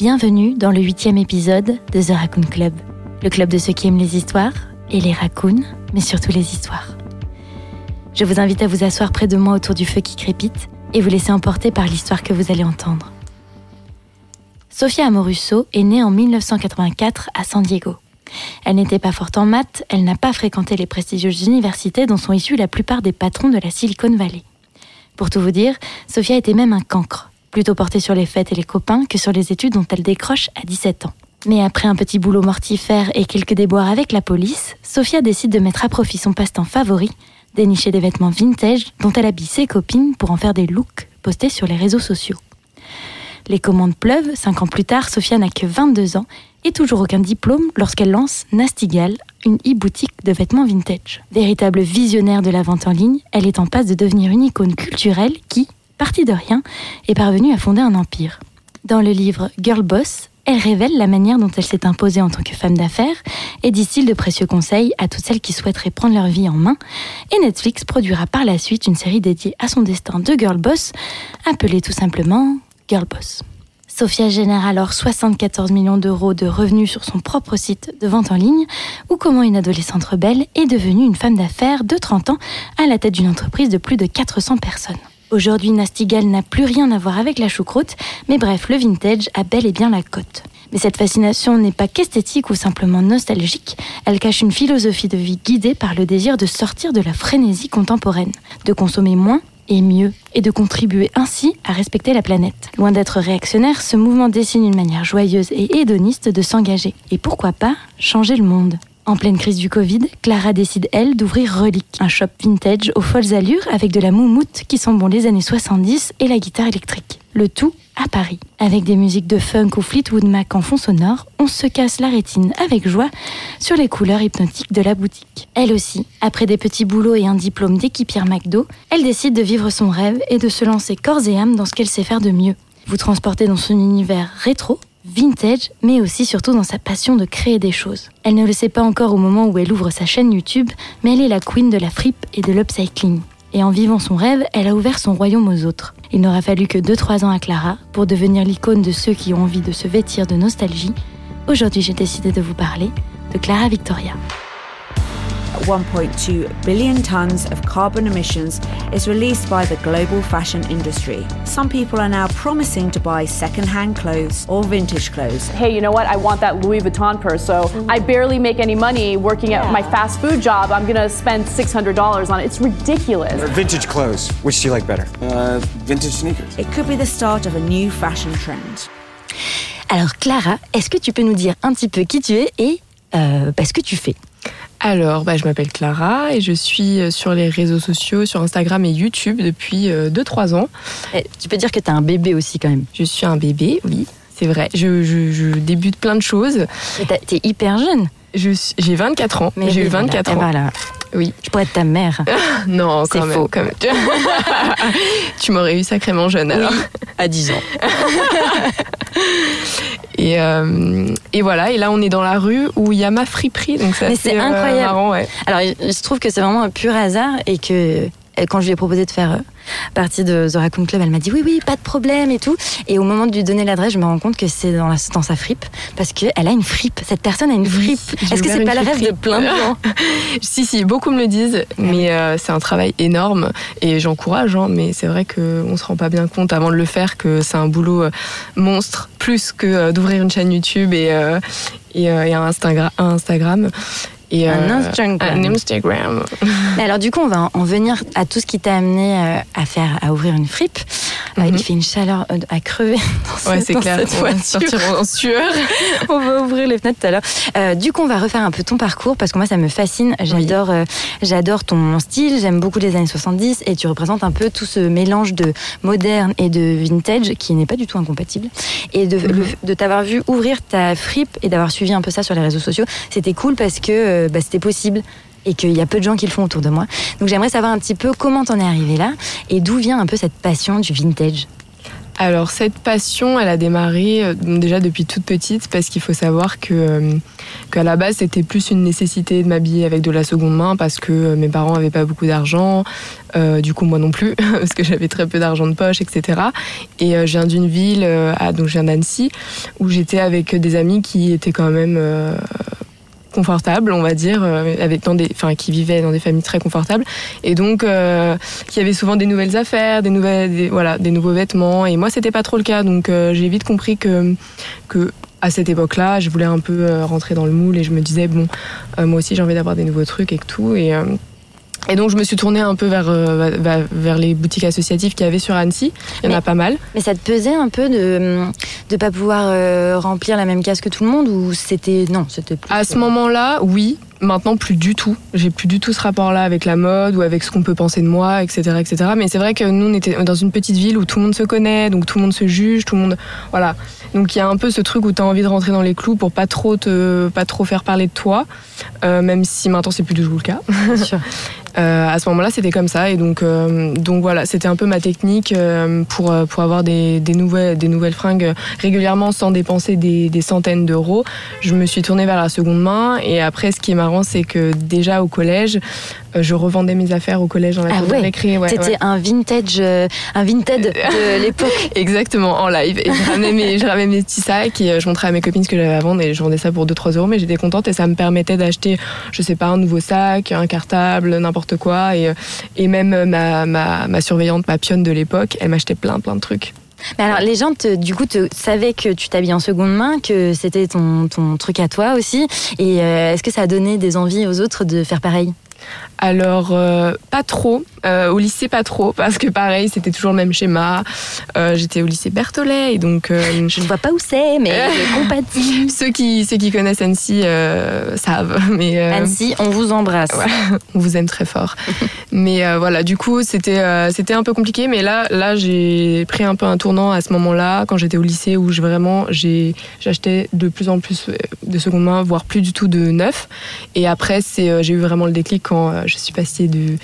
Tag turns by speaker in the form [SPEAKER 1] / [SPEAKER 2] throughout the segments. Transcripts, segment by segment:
[SPEAKER 1] Bienvenue dans le huitième épisode de The Raccoon Club, le club de ceux qui aiment les histoires et les raccoons, mais surtout les histoires. Je vous invite à vous asseoir près de moi autour du feu qui crépite et vous laisser emporter par l'histoire que vous allez entendre. Sofia Amoruso est née en 1984 à San Diego. Elle n'était pas forte en maths, elle n'a pas fréquenté les prestigieuses universités dont sont issus la plupart des patrons de la Silicon Valley. Pour tout vous dire, Sofia était même un cancre, plutôt portée sur les fêtes et les copains que sur les études dont elle décroche à 17 ans. Mais après un petit boulot mortifère et quelques déboires avec la police, Sofia décide de mettre à profit son passe-temps favori, dénicher des vêtements vintage dont elle habille ses copines pour en faire des looks postés sur les réseaux sociaux. Les commandes pleuvent, cinq ans plus tard, Sophia n'a que 22 ans et toujours aucun diplôme lorsqu'elle lance Nastigal, une e-boutique de vêtements vintage. Véritable visionnaire de la vente en ligne, elle est en passe de devenir une icône culturelle qui, partie de rien, est parvenue à fonder un empire. Dans le livre Girl Boss, elle révèle la manière dont elle s'est imposée en tant que femme d'affaires et distille de précieux conseils à toutes celles qui souhaiteraient prendre leur vie en main. Et Netflix produira par la suite une série dédiée à son destin de Girl Boss, appelée tout simplement Girl Boss. Sophia génère alors 74 millions d'euros de revenus sur son propre site de vente en ligne, ou comment une adolescente rebelle est devenue une femme d'affaires de 30 ans à la tête d'une entreprise de plus de 400 personnes. Aujourd'hui, Nastigal n'a plus rien à voir avec la choucroute, mais bref, le vintage a bel et bien la cote. Mais cette fascination n'est pas qu'esthétique ou simplement nostalgique, elle cache une philosophie de vie guidée par le désir de sortir de la frénésie contemporaine, de consommer moins et mieux, et de contribuer ainsi à respecter la planète. Loin d'être réactionnaire, ce mouvement dessine une manière joyeuse et hédoniste de s'engager, et pourquoi pas changer le monde. En pleine crise du Covid, Clara décide, elle, d'ouvrir Relic, un shop vintage aux folles allures avec de la moumoute qui sent bon les années 70 et la guitare électrique. Le tout à Paris. Avec des musiques de funk ou Fleetwood Mac en fond sonore, on se casse la rétine avec joie sur les couleurs hypnotiques de la boutique. Elle aussi, après des petits boulots et un diplôme d'équipière McDo, elle décide de vivre son rêve et de se lancer corps et âme dans ce qu'elle sait faire de mieux. Vous transporter dans son univers rétro, vintage, mais aussi surtout dans sa passion de créer des choses. Elle ne le sait pas encore au moment où elle ouvre sa chaîne YouTube, mais elle est la queen de la fripe et de l'upcycling. Et en vivant son rêve, elle a ouvert son royaume aux autres. Il n'aura fallu que 2-3 ans à Clara pour devenir l'icône de ceux qui ont envie de se vêtir de nostalgie. Aujourd'hui, j'ai décidé de vous parler de Clara Victoria.
[SPEAKER 2] 1.2 billion tons of carbon emissions is released by the global fashion industry. Some people are now promising to buy second-hand clothes or vintage clothes.
[SPEAKER 3] hey, you know what? I want that Louis Vuitton purse. So I barely make any money working at my fast food job. I'm gonna spend $600 on it. It's ridiculous.
[SPEAKER 4] Or vintage clothes. Which do you like better? Uh, vintage sneakers.
[SPEAKER 2] It could be the start of a new fashion trend.
[SPEAKER 1] Alors Clara, est-ce que tu peux nous dire un petit peu qui tu es et euh, bah, ce que tu fais
[SPEAKER 5] Alors, bah, je m'appelle Clara et je suis euh, sur les réseaux sociaux, sur Instagram et YouTube depuis 2-3 ans.
[SPEAKER 1] Eh, Tu peux dire que tu as un bébé aussi quand même.
[SPEAKER 5] Je suis un bébé, oui, c'est vrai. Je, je- je débute plein de choses.
[SPEAKER 1] Et t'as- T'es hyper jeune.
[SPEAKER 5] J'ai 24 ans. J'ai eu
[SPEAKER 1] oui, voilà.
[SPEAKER 5] 24
[SPEAKER 1] Eh
[SPEAKER 5] ans.
[SPEAKER 1] voilà.
[SPEAKER 5] Oui.
[SPEAKER 1] Je pourrais être ta mère.
[SPEAKER 5] Non,
[SPEAKER 1] C'est
[SPEAKER 5] quand même,
[SPEAKER 1] faux.
[SPEAKER 5] quand même. tu m'aurais eu sacrément jeune alors.
[SPEAKER 1] à 10 ans.
[SPEAKER 5] Et, euh, et voilà, et là on est dans la rue où il y a ma friperie, donc c'est
[SPEAKER 1] Mais
[SPEAKER 5] assez,
[SPEAKER 1] c'est
[SPEAKER 5] euh,
[SPEAKER 1] incroyable.
[SPEAKER 5] marrant, ouais.
[SPEAKER 1] Alors, il se trouve que c'est vraiment un pur hasard et que quand je lui ai proposé de faire euh, partie de The Raccoon Club, elle m'a dit oui, oui, pas de problème et tout. Et au moment de lui donner l'adresse, je me rends compte que c'est dans, la- dans sa fripe parce qu'elle a une fripe. Cette personne a une fripe. Est-ce que c'est pas le rêve de plein de gens
[SPEAKER 5] Si, si, beaucoup me le disent, mais euh, c'est un travail énorme et j'encourage, hein, mais c'est vrai qu'on se rend pas bien compte avant de le faire que c'est un boulot euh, monstre, plus que euh, d'ouvrir une chaîne YouTube et, euh, et, euh, et un, Instagra- un Instagram. Et,
[SPEAKER 1] Un
[SPEAKER 5] euh,
[SPEAKER 1] Instagram.
[SPEAKER 5] Un Instagram.
[SPEAKER 1] Mais alors du coup, on va en venir à tout ce qui t'a amené euh, à faire, à ouvrir une fripe.
[SPEAKER 5] Mhm.
[SPEAKER 1] il fait une chaleur à crever. Dans
[SPEAKER 5] Ouais, c'est
[SPEAKER 1] dans
[SPEAKER 5] clair.
[SPEAKER 1] cette
[SPEAKER 5] On va
[SPEAKER 1] voiture.
[SPEAKER 5] sortir en sueur.
[SPEAKER 1] on va ouvrir les fenêtres tout à l'heure. Euh, du coup, on va refaire un peu ton parcours parce que moi, ça me fascine. J'adore, euh, j'adore ton style. J'aime beaucoup les années 70 et tu représentes un peu tout ce mélange de moderne et de vintage qui n'est pas du tout incompatible. Et de, de t'avoir vu ouvrir ta fripe et d'avoir suivi un peu ça sur les réseaux sociaux, c'était cool parce que euh, bah, c'était possible. Et qu'il y a peu de gens qui le font autour de moi. Donc j'aimerais savoir un petit peu comment t'en es arrivé là et d'où vient un peu cette passion du vintage.
[SPEAKER 5] Alors cette passion, elle a démarré euh, déjà depuis toute petite parce qu'il faut savoir que euh, qu'à la base c'était plus une nécessité de m'habiller avec de la seconde main parce que euh, mes parents avaient pas beaucoup d'argent, euh, du coup moi non plus parce que j'avais très peu d'argent de poche, etc. Et euh, je viens d'une ville, euh, donc je viens d'Annecy, où j'étais avec des amis qui étaient quand même euh, confortables, on va dire, euh, avec dans des, enfin qui vivaient dans des familles très confortables. Et donc euh, qui avaient souvent des nouvelles affaires, des nouvelles, nouveaux vêtements. Et moi, c'était pas trop le cas, donc euh, j'ai vite compris que à cette époque-là, je voulais un peu euh, rentrer dans le moule et je me disais bon, euh, moi aussi j'ai envie d'avoir des nouveaux trucs et tout. Et euh, et donc je me suis tournée un peu vers euh, vers- vers les boutiques associatives qu'il y avait sur Annecy. Il y en a pas mal.
[SPEAKER 1] Mais ça te pesait un peu de de pas pouvoir euh, remplir la même case que tout le monde ou c'était non c'était plus
[SPEAKER 5] À ce moment-là, oui. Maintenant, plus du tout. J'ai plus du tout ce rapport-là avec la mode ou avec ce qu'on peut penser de moi, etc., etc. Mais c'est vrai que nous, on était dans une petite ville où tout le monde se connaît, donc tout le monde se juge, tout le monde, voilà. Donc il y a un peu ce truc où tu as envie de rentrer dans les clous pour pas trop te, pas trop faire parler de toi, euh, même si maintenant c'est plus du tout le cas.
[SPEAKER 1] bien sûr.
[SPEAKER 5] Euh, à ce moment-là, c'était comme ça, et donc, euh, donc voilà, c'était un peu ma technique euh, pour pour avoir des, des nouvelles des nouvelles fringues régulièrement sans dépenser des, des centaines d'euros. Je me suis tournée vers la seconde main, et après, ce qui est marrant, c'est que déjà au collège, je revendais mes affaires au collège dans la
[SPEAKER 1] Ah
[SPEAKER 5] cour
[SPEAKER 1] ouais, C'était
[SPEAKER 5] ouais.
[SPEAKER 1] un vintage, un vintage de l'époque.
[SPEAKER 5] Exactement, en live. Et je ramenais mes, je ramenais mes petits sacs et je montrais à mes copines ce que j'avais à vendre et je vendais ça pour 2-3 euros, mais j'étais contente et ça me permettait d'acheter, je sais pas, un nouveau sac, un cartable, n'importe euh, et même euh, ma, surveillante, ma pionne de l'époque, elle m'achetait plein, plein de trucs.
[SPEAKER 1] Mais alors, les gens, du coup, savaient que tu t'habilles en seconde main, que c'était ton, ton truc à toi aussi. Et euh, est-ce que ça a donné des envies aux autres de faire pareil?
[SPEAKER 5] Alors, euh, pas trop. Euh, au lycée, pas trop, parce que pareil, c'était toujours le même schéma. Euh, J'étais au lycée Berthollet, et donc.
[SPEAKER 1] Je ne vois pas où c'est, mais je compatis.
[SPEAKER 5] Ceux qui, ceux qui connaissent Annecy savent. Mais,
[SPEAKER 1] Annecy, on vous embrasse.
[SPEAKER 5] Ouais. on vous aime très fort. mais voilà, du coup, c'était c'était un peu compliqué. Mais là, là, j'ai pris un peu un tournant à ce moment-là, quand j'étais au lycée, où je vraiment j'achetais de plus en plus de seconde main, voire plus du tout de neuf. Et après, c'est j'ai eu vraiment le déclic quand euh, je suis passée de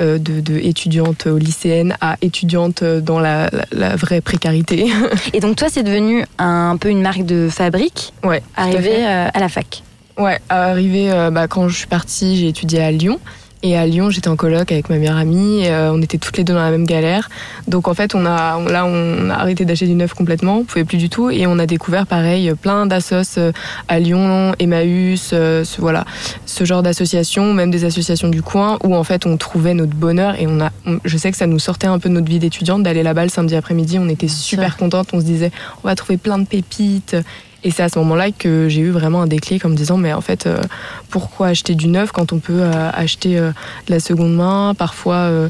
[SPEAKER 5] euh, de, de étudiante lycéenne à étudiante dans la, la, la vraie précarité.
[SPEAKER 1] Et donc, toi, c'est devenu un peu une marque de fabrique,
[SPEAKER 5] ouais, à
[SPEAKER 1] arrivée euh, à la fac.
[SPEAKER 5] Ouais, arrivé euh, bah, quand je suis partie, j'ai étudié à Lyon. Et à Lyon, j'étais en coloc avec ma meilleure amie. et, euh, on était toutes les deux dans la même galère. Donc en fait, on a on- là, on a arrêté d'acheter du neuf complètement. On pouvait plus du tout. Et on a découvert pareil plein d'assos euh, à Lyon, Emmaüs, euh, ce, voilà, ce genre d'associations, même des associations du coin, où en fait on trouvait notre bonheur. Et on a, on- je sais que ça nous sortait un peu de notre vie d'étudiante d'aller là-bas le samedi après-midi. On était super contentes. On se disait, on va trouver plein de pépites. Et c'est à ce moment-là que j'ai eu vraiment un déclic en me disant, mais en fait, euh, pourquoi acheter du neuf quand on peut euh, acheter euh, de la seconde main? Parfois, ouais,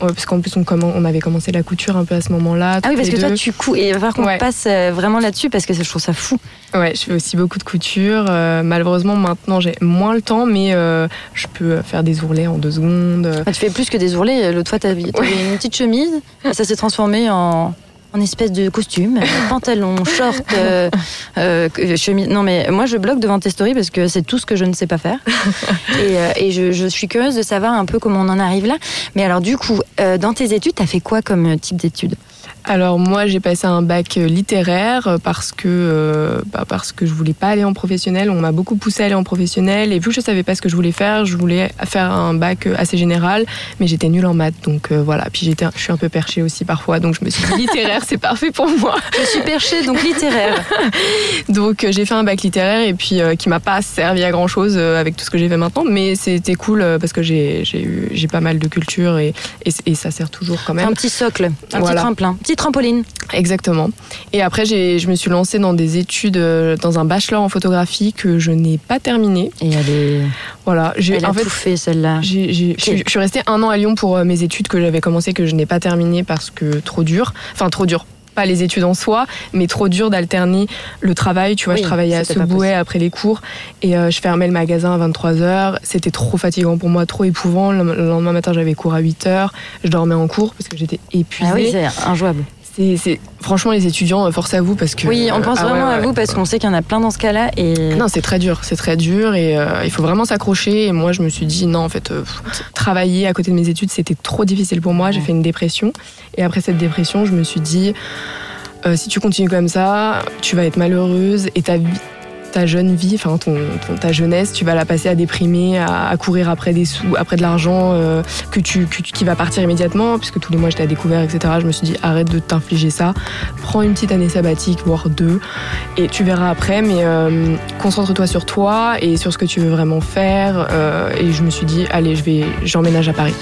[SPEAKER 5] parce qu'en plus, on, avait commencé la couture un peu à ce moment-là.
[SPEAKER 1] Ah oui, parce que toi, tu couds. Et il va falloir qu'on
[SPEAKER 5] Ouais.
[SPEAKER 1] passe vraiment là-dessus parce que je trouve ça fou.
[SPEAKER 5] Ouais, je fais aussi beaucoup de couture. Malheureusement, maintenant, j'ai moins le temps, mais je peux faire des ourlets en deux secondes.
[SPEAKER 1] Bah, tu fais plus que des ourlets. L'autre fois, t'avais t'avais une petite chemise. Ça s'est transformé en, en espèce de costume. Pantalon, short, euh, euh, chemise. Non, mais moi, je bloque devant tes stories parce que c'est tout ce que je ne sais pas faire. Et, euh, et je, je suis curieuse de savoir un peu comment on en arrive là. Mais alors, du coup, euh, dans tes études, t'as fait quoi comme type d'études?
[SPEAKER 5] Alors moi j'ai passé un bac euh, littéraire euh, parce que euh, bah, parce que je voulais pas aller en professionnel. On m'a beaucoup poussé à aller en professionnel et vu que je savais pas ce que je voulais faire, je voulais faire un bac euh, assez général, mais j'étais nulle en maths donc euh, voilà. Puis j'étais, je suis un peu perchée aussi parfois donc je me suis dit littéraire c'est parfait pour moi.
[SPEAKER 1] Je suis perchée, donc littéraire.
[SPEAKER 5] Donc euh, j'ai fait un bac littéraire et puis qui m'a pas servi à grand chose avec tout ce que j'ai fait maintenant, mais c'était cool parce que j'ai j'ai eu j'ai pas mal de culture et, et et ça sert toujours quand même.
[SPEAKER 1] Un petit socle, un
[SPEAKER 5] Voilà.
[SPEAKER 1] petit tremplin. Petit trampoline.
[SPEAKER 5] Exactement. Et après, je me suis lancée dans des études, euh, dans un bachelor en photographie que je n'ai pas terminé.
[SPEAKER 1] Et elle est.
[SPEAKER 5] Voilà.
[SPEAKER 1] J'ai, elle a tout fait, celle-là.
[SPEAKER 5] Je suis restée un an à Lyon pour euh, mes études que j'avais commencé, que je n'ai pas terminé parce que trop dur. Enfin, trop dur pas les études en soi, mais trop dur d'alterner le travail. Tu vois, je travaillais à Subway après les cours et euh, je fermais le magasin à 23h. C'était trop fatigant pour moi, trop épouvant. Le lendemain matin, j'avais cours à 8h. Je dormais en cours parce que j'étais épuisée.
[SPEAKER 1] Ah oui, c'est injouable.
[SPEAKER 5] C'est, franchement les étudiants, euh, force à vous parce que.
[SPEAKER 1] Oui, on pense ah vraiment à vous parce qu'on sait qu'il y en a plein dans ce cas-là et.
[SPEAKER 5] Non, c'est très dur, c'est très dur et euh, il faut vraiment s'accrocher. Et moi, je me suis dit non, en fait, travailler à côté de mes études, c'était trop difficile pour moi. J'ai fait une dépression et après cette dépression, je me suis dit. si tu continues comme ça, tu vas être malheureuse et ta vie, ta jeune vie, enfin ton, ta jeunesse, tu vas la passer à déprimer, à, courir après des sous, après de l'argent euh, que tu, qui va partir immédiatement, puisque tous les mois j'étais à découvert, etc. Je me suis dit arrête de t'infliger ça, prends une petite année sabbatique, voire deux, et tu verras après. Mais euh, concentre-toi sur toi et sur ce que tu veux vraiment faire. Euh, et je me suis dit allez, je j'emménage à Paris.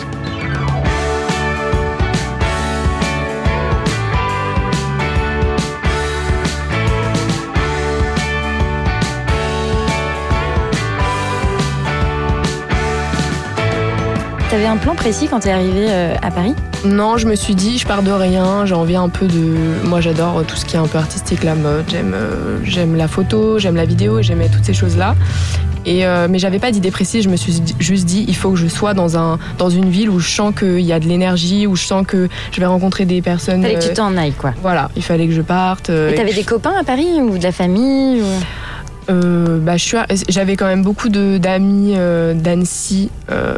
[SPEAKER 1] T'avais un plan précis quand t'es arrivé euh, à Paris?
[SPEAKER 5] Non, je me suis dit, je pars de rien, j'ai envie un peu de. Moi, j'adore tout ce qui est un peu artistique, la mode, j'aime, euh, j'aime la photo, j'aime la vidéo, j'aimais toutes ces choses-là. Et euh, mais j'avais pas d'idée précise, je me suis juste dit il faut que je sois dans, un, dans une ville où je sens qu'il y a de l'énergie, où je sens que je vais rencontrer des personnes.
[SPEAKER 1] Il fallait que tu t'en ailles quoi.
[SPEAKER 5] Voilà, il fallait que je parte.
[SPEAKER 1] et t'avais des copains à Paris ou de la famille
[SPEAKER 5] euh, bah, j'avais quand même beaucoup d'amis euh, d'Annecy, euh,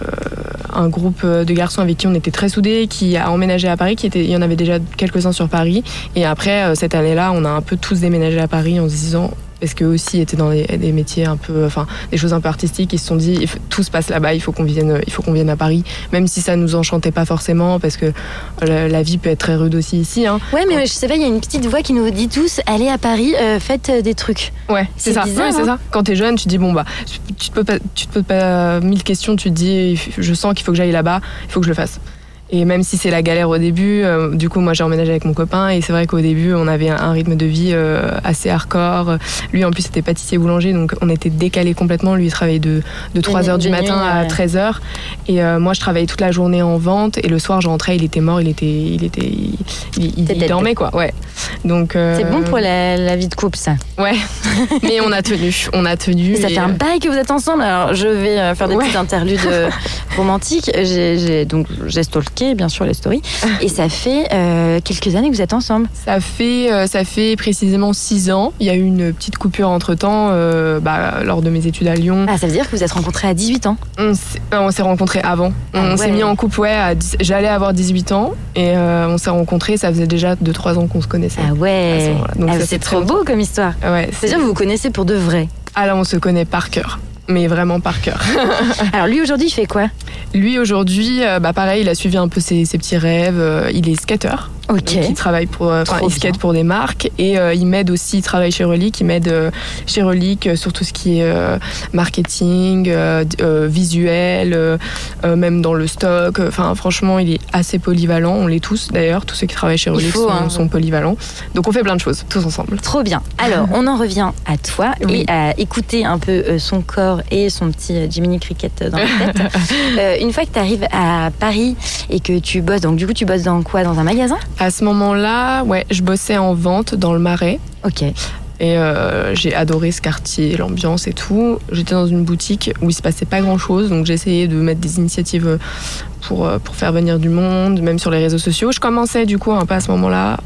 [SPEAKER 5] un groupe de garçons avec qui on était très soudés, qui a emménagé à Paris, qui était, il y en avait déjà quelques-uns sur Paris. Et après, cette année-là, on a un peu tous déménagé à Paris en se disant parce qu'eux aussi étaient dans des, métiers un peu, enfin, des choses un peu artistiques. Ils se sont dit, tout se passe là-bas, il faut qu'on vienne, il faut qu'on vienne à Paris, même si ça nous enchantait pas forcément, parce que la, vie peut être très rude aussi ici. Hein.
[SPEAKER 1] Ouais, mais je sais pas, il y a une petite voix qui nous dit tous, allez à Paris, euh, faites euh, des trucs.
[SPEAKER 5] Ouais, c'est ça. c'est ça. Hein. Quand t'es jeune, tu te dis bon bah, tu te peux pas, tu te poses pas mille questions, tu te dis, je sens qu'il faut que j'aille là-bas, il faut que je le fasse. Et même si c'est la galère au début, euh, du coup, moi j'ai emménagé avec mon copain et c'est vrai qu'au début, on avait un, rythme de vie euh, assez hardcore. Lui, en plus, c'était pâtissier boulanger, donc on était décalé complètement. Lui, il travaillait de, de 3h du matin à 13h. Et euh, moi, je travaillais toute la journée en vente et le soir, je rentrais, il était mort, il était. Il, était, il, dormait, quoi. Ouais.
[SPEAKER 1] Donc. c'est bon pour la, vie de couple, ça.
[SPEAKER 5] Ouais. Mais on a tenu. On a tenu.
[SPEAKER 1] ça fait un bail que vous êtes ensemble. Alors, je vais faire des petites interludes romantiques. J'ai donc j'ai bien sûr, les stories. Et ça fait euh, quelques années que vous êtes ensemble.
[SPEAKER 5] Ça fait, euh, ça fait précisément six ans. Il y a eu une petite coupure entre temps euh, bah, lors de mes études à Lyon.
[SPEAKER 1] Ah, ça veut dire que vous êtes rencontrés à 18 ans
[SPEAKER 5] On s'est rencontrés avant. on ah s'est mis en couple, ouais, j'allais avoir 18 ans et on s'est rencontrés. Ça faisait déjà 2-3 ans qu'on se connaissait.
[SPEAKER 1] Ah ouais, ah, c'est trop beau comme histoire.
[SPEAKER 5] Ouais,
[SPEAKER 1] C'est-à-dire que vous vous connaissez pour de vrai.
[SPEAKER 5] Ah là, on se connaît par cœur mais vraiment par cœur.
[SPEAKER 1] Alors lui aujourd'hui, il fait quoi?
[SPEAKER 5] Lui aujourd'hui, euh, bah pareil, il a suivi un peu ses, ses petits rêves. Euh, il est skater.
[SPEAKER 1] Ok.
[SPEAKER 5] il travaille pour, euh, enfin, il skate pour des marques et euh, il m'aide aussi. Il travaille chez Relic. Il m'aide euh, chez Relic sur tout ce qui est marketing, visuel, même dans le stock. Enfin, franchement, il est assez polyvalent. On l'est tous d'ailleurs. Tous ceux qui travaillent chez Relic sont, hein. sont, polyvalents. Donc on fait plein de choses tous ensemble.
[SPEAKER 1] Trop bien. Alors on en revient à toi et à écouter un peu son corps et son petit Jiminy Cricket dans la tête. une fois que tu arrives à Paris et que tu bosses, donc du coup tu bosses dans quoi? Dans un magasin?
[SPEAKER 5] À ce moment-là, ouais, je bossais en vente dans le Marais.
[SPEAKER 1] Ok.
[SPEAKER 5] Et euh, j'ai adoré ce quartier, l'ambiance et tout. J'étais dans une boutique où il se passait pas grand-chose, donc j'ai essayé de mettre des initiatives pour, euh, pour faire venir du monde, même sur les réseaux sociaux. Je commençais du coup un peu à ce moment-là.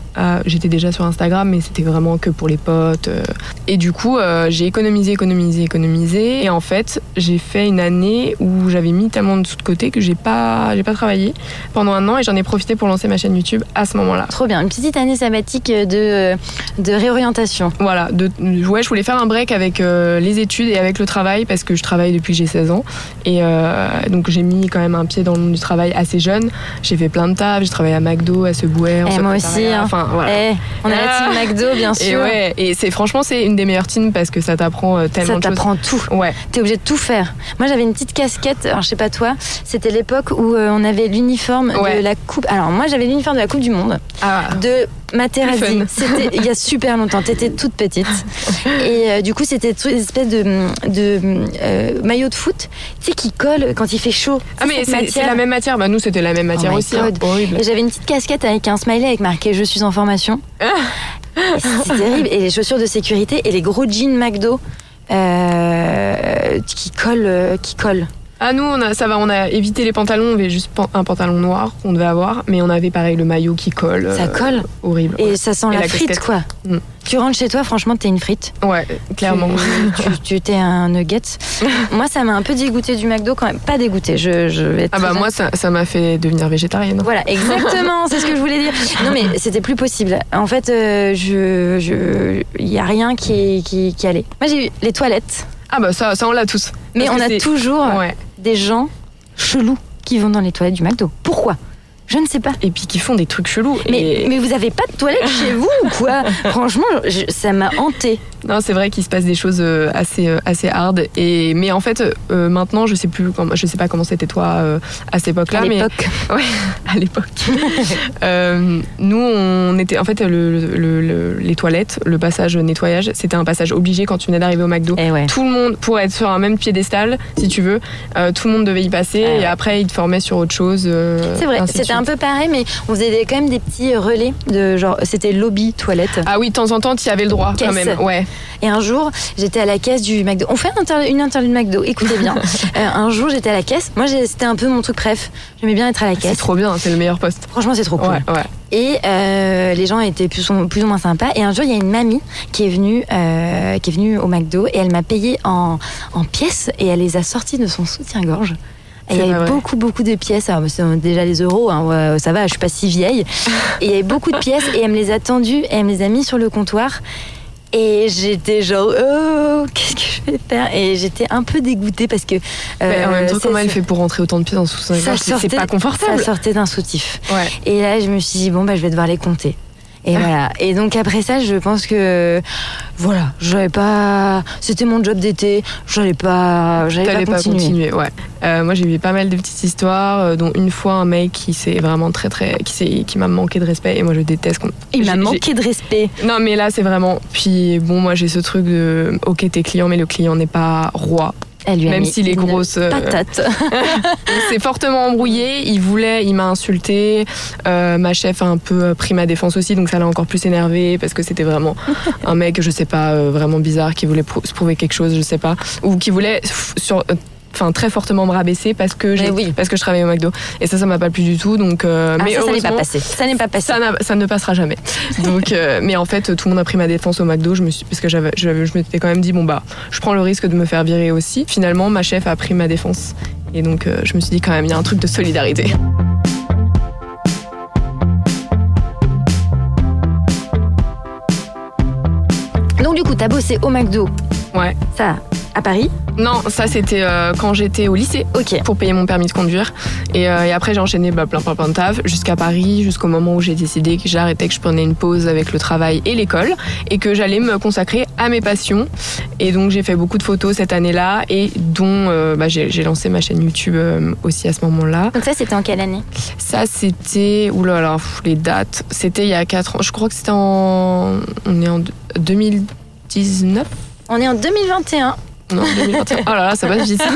[SPEAKER 5] J'étais déjà sur Instagram, mais c'était vraiment que pour les potes. Euh. Et du coup, euh, j'ai économisé, économisé, économisé. Et en fait, j'ai fait une année où j'avais mis tellement de sous de côté que j'ai pas, j'ai pas travaillé pendant un an et j'en ai profité pour lancer ma chaîne YouTube à ce moment-là.
[SPEAKER 1] Trop bien, une petite année sabbatique de, de réorientation.
[SPEAKER 5] Voilà, de, ouais, je voulais faire un break avec les études et avec le travail parce que je travaille depuis que j'ai 16 ans. Et donc j'ai mis quand même un pied dans le monde du travail travail assez jeune. J'ai fait plein de taf, j'ai travaillé à McDo, à Subway. en
[SPEAKER 1] Eh, moi aussi. hein.
[SPEAKER 5] Enfin, voilà.
[SPEAKER 1] Eh, on a la
[SPEAKER 5] Ah.
[SPEAKER 1] team McDo, bien
[SPEAKER 5] Et
[SPEAKER 1] sûr.
[SPEAKER 5] ouais, et c'est franchement c'est une des meilleures teams parce que ça t'apprend euh, tellement
[SPEAKER 1] Ça
[SPEAKER 5] de choses.
[SPEAKER 1] t'apprend tout.
[SPEAKER 5] Ouais.
[SPEAKER 1] T'es obligé de tout faire. Moi, j'avais une petite casquette. Alors, je sais pas toi. C'était l'époque où euh, on avait l'uniforme
[SPEAKER 5] Ouais.
[SPEAKER 1] de la coupe. Alors, moi, j'avais l'uniforme de la Coupe du Monde
[SPEAKER 5] Ah.
[SPEAKER 1] de Materazzi. C'était il y a super longtemps. T'étais toute petite. Et euh, du coup, c'était une espèce de, de euh, maillot de foot, tu sais, qui colle quand il fait chaud.
[SPEAKER 5] Ah mais c'est c'est la même matière. Bah nous c'était la même matière
[SPEAKER 1] Oh
[SPEAKER 5] aussi. hein. Horrible.
[SPEAKER 1] Et j'avais une petite casquette avec un smiley avec marqué Je suis en formation. C'était terrible. Et les chaussures de sécurité et les gros jeans McDo euh, qui collent. qui collent.
[SPEAKER 5] Ah nous on a ça va on a évité les pantalons on avait juste pan- un pantalon noir qu'on devait avoir mais on avait pareil le maillot qui colle.
[SPEAKER 1] Ça
[SPEAKER 5] euh,
[SPEAKER 1] colle.
[SPEAKER 5] Horrible.
[SPEAKER 1] Et
[SPEAKER 5] ouais.
[SPEAKER 1] ça sent
[SPEAKER 5] Et
[SPEAKER 1] la,
[SPEAKER 5] la
[SPEAKER 1] frite, quoi.
[SPEAKER 5] Mm.
[SPEAKER 1] Tu rentres chez toi, franchement, t'es une frite.
[SPEAKER 5] Ouais clairement.
[SPEAKER 1] Tu, t'es un nugget. Moi, ça m'a un peu dégoûté du McDo quand même. Pas dégoûté, je, je vais être
[SPEAKER 5] Ah bah moi ça ça m'a fait devenir végétarienne.
[SPEAKER 1] Voilà, exactement, c'est ce que je voulais dire. Non, mais c'était plus possible. En fait, euh, je, je, il y a rien qui, qui, qui allait. Moi, j'ai eu les toilettes,
[SPEAKER 5] Ah bah ça ça on l'a tous.
[SPEAKER 1] mais
[SPEAKER 5] Parce
[SPEAKER 1] on a toujours
[SPEAKER 5] Ouais.
[SPEAKER 1] Des gens chelous qui vont dans les toilettes du McDo. Pourquoi? Je ne sais pas.
[SPEAKER 5] Et puis qui font des trucs chelous.
[SPEAKER 1] Mais,
[SPEAKER 5] et...
[SPEAKER 1] mais vous avez pas de toilettes chez vous ou quoi? Franchement, je- ça m'a hanté.
[SPEAKER 5] Non, c'est vrai qu'il se passe des choses euh, assez euh, assez hard et mais en fait euh, maintenant je sais plus je sais pas comment c'était toi euh, à cette époque-là
[SPEAKER 1] À
[SPEAKER 5] mais
[SPEAKER 1] l'époque.
[SPEAKER 5] ouais à l'époque Euh, nous on était en fait le, le- le- les toilettes le passage nettoyage c'était un passage obligé quand tu venais d'arriver au McDo
[SPEAKER 1] Eh ouais.
[SPEAKER 5] tout le monde pour être sur un même piédestal si tu veux tout le monde devait y passer
[SPEAKER 1] ouais.
[SPEAKER 5] et après ils te formaient sur autre chose
[SPEAKER 1] C'est vrai, c'était un peu pareil, mais on faisait quand même des petits relais de genre, c'était lobby toilette.
[SPEAKER 5] ah oui de temps en temps tu y avais le droit quand même ouais
[SPEAKER 1] Et un jour, j'étais à la caisse du McDo. On fait un inter- une interlude McDo, écoutez bien. Euh, un jour, j'étais à la caisse. Moi, c'était un peu mon truc bref. J'aimais bien être à la
[SPEAKER 5] c'est
[SPEAKER 1] caisse.
[SPEAKER 5] trop bien c'est le meilleur poste
[SPEAKER 1] Franchement, c'est trop cool.
[SPEAKER 5] ouais ouais
[SPEAKER 1] Et euh, les gens étaient plus, ou- plus ou moins sympas. Et un jour, il y a une mamie qui est venue, euh, qui est venue au McDo et elle m'a payé en, en pièces et elle les a sorties de son soutien-gorge. Et il y avait beaucoup, beaucoup de pièces. Alors, c'est déjà les euros, hein, ouais, ça va, je suis pas si vieille. Et il y avait beaucoup de pièces et elle me les a tendues et elle me les a mis sur le comptoir. Et j'étais genre, oh, qu'est-ce que je vais faire? Et j'étais un peu dégoûtée parce que.
[SPEAKER 5] Mais en
[SPEAKER 1] euh,
[SPEAKER 5] même temps, comment elle fait pour rentrer autant de pieds dans son gorge C'est pas confortable.
[SPEAKER 1] Ça sortait d'un soutif.
[SPEAKER 5] Ouais.
[SPEAKER 1] Et là, je me suis dit, bon, bah, je vais devoir les compter. Et
[SPEAKER 5] Ah.
[SPEAKER 1] voilà. Et donc après ça, je pense que voilà, j'avais pas. C'était mon job d'été. J'allais pas. J'allais pas
[SPEAKER 5] pas
[SPEAKER 1] continuer.
[SPEAKER 5] ouais. Euh, moi, j'ai eu pas mal de petites histoires, euh, dont une fois un mec qui s'est vraiment très très, qui qui m'a manqué de respect et moi je déteste. qu'on-
[SPEAKER 1] Il m'a manqué de respect.
[SPEAKER 5] Non, mais là c'est vraiment. Puis bon, moi j'ai ce truc de, ok, t'es client, mais le client n'est pas roi.
[SPEAKER 1] Elle lui a
[SPEAKER 5] Même
[SPEAKER 1] mis
[SPEAKER 5] s'il est
[SPEAKER 1] une
[SPEAKER 5] grosse, euh,
[SPEAKER 1] Patate.
[SPEAKER 5] On s'est fortement embrouillé. Il voulait, il m'a insulté. Euh, ma chef a un peu pris ma défense aussi, donc ça l'a encore plus énervé parce que c'était vraiment un mec, je sais pas, euh, vraiment bizarre qui voulait prou- se prouver quelque chose, je sais pas, ou qui voulait sur euh, enfin très fortement me rabaisser parce que j'ai
[SPEAKER 1] oui.
[SPEAKER 5] parce que je travaillais au McDo et ça ça m'a pas plu du tout donc euh,
[SPEAKER 1] Ah,
[SPEAKER 5] mais
[SPEAKER 1] ça, ça n'est pas passé. Ça n'est pas passé.
[SPEAKER 5] ça, ne passera jamais. Donc, euh, mais en fait, tout le monde a pris ma défense au McDo. Je me suis, parce que j'avais, j'avais- je m'étais quand même dit bon bah, je prends le risque de me faire virer aussi. Finalement, ma chef a pris ma défense. Et donc, euh, je me suis dit quand même, il y a un truc de solidarité.
[SPEAKER 1] Donc du coup, t'as bossé au McDo.
[SPEAKER 5] Ouais.
[SPEAKER 1] Ça, à Paris.
[SPEAKER 5] Non, ça c'était euh, quand j'étais au lycée.
[SPEAKER 1] Ok.
[SPEAKER 5] Pour payer mon permis de conduire. Et, euh, et après, j'ai enchaîné bah, plein, plein, plein de taf jusqu'à Paris, jusqu'au moment où j'ai décidé que j'arrêtais, que je prenais une pause avec le travail et l'école et que j'allais me consacrer à mes passions. Et donc, j'ai fait beaucoup de photos cette année-là et dont euh, bah, j'ai j'ai lancé ma chaîne YouTube aussi à ce moment-là.
[SPEAKER 1] Donc ça, c'était en quelle année?
[SPEAKER 5] Ça, c'était. Oula, là, pff, les dates. C'était il y a 4 ans. Je crois que c'était en. On est en 2019
[SPEAKER 1] On est en 2021.
[SPEAKER 5] Non, 2021. Oh là là, ça passe vite.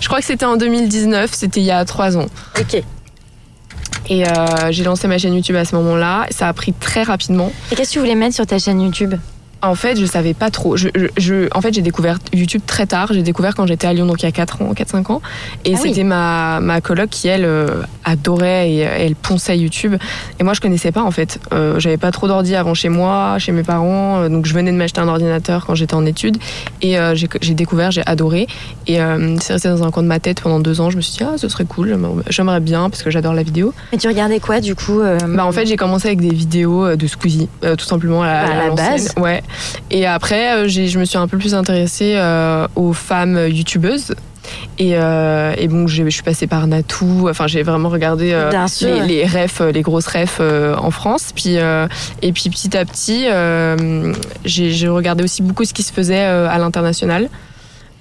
[SPEAKER 5] je crois que c'était en 2019, c'était il y a trois ans.
[SPEAKER 1] Ok.
[SPEAKER 5] Et euh, j'ai lancé ma chaîne YouTube à ce moment-là. Ça a pris très rapidement.
[SPEAKER 1] Et qu'est-ce que tu voulais mettre sur ta chaîne YouTube?
[SPEAKER 5] En fait, je savais pas trop. Je, je- je- en fait, j'ai découvert YouTube très tard. J'ai découvert quand j'étais à Lyon, donc il y a 4 ans, 4-5 ans. Et
[SPEAKER 1] Ah oui.
[SPEAKER 5] c'était ma, ma coloc qui, elle, euh, adorait et euh, elle ponçait YouTube. Et moi, je connaissais pas, en fait. Euh, J'avais pas trop d'ordi avant chez moi, chez mes parents. Euh, Donc, je venais de m'acheter un ordinateur quand j'étais en études. Et euh, j'ai découvert, j'ai adoré. Et euh, c'est resté dans un coin de ma tête pendant deux ans. Je me suis dit, ah, ce serait cool. j'aimerais- bien parce que j'adore la vidéo.
[SPEAKER 1] Mais tu regardais quoi du coup
[SPEAKER 5] Bah en fait j'ai commencé avec des vidéos de Squeezie, tout simplement à,
[SPEAKER 1] Bah, à la
[SPEAKER 5] l'ancienne.
[SPEAKER 1] base.
[SPEAKER 5] Ouais. Et après euh, je me suis un peu plus intéressée euh, aux femmes youtubeuses. Et, euh, et bon, je suis passée par Natou. Enfin, j'ai vraiment regardé euh,
[SPEAKER 1] sûr.
[SPEAKER 5] les, les refs, les grosses refs euh, en France. Puis, et puis petit à petit, j'ai regardé aussi beaucoup ce qui se faisait à l'international.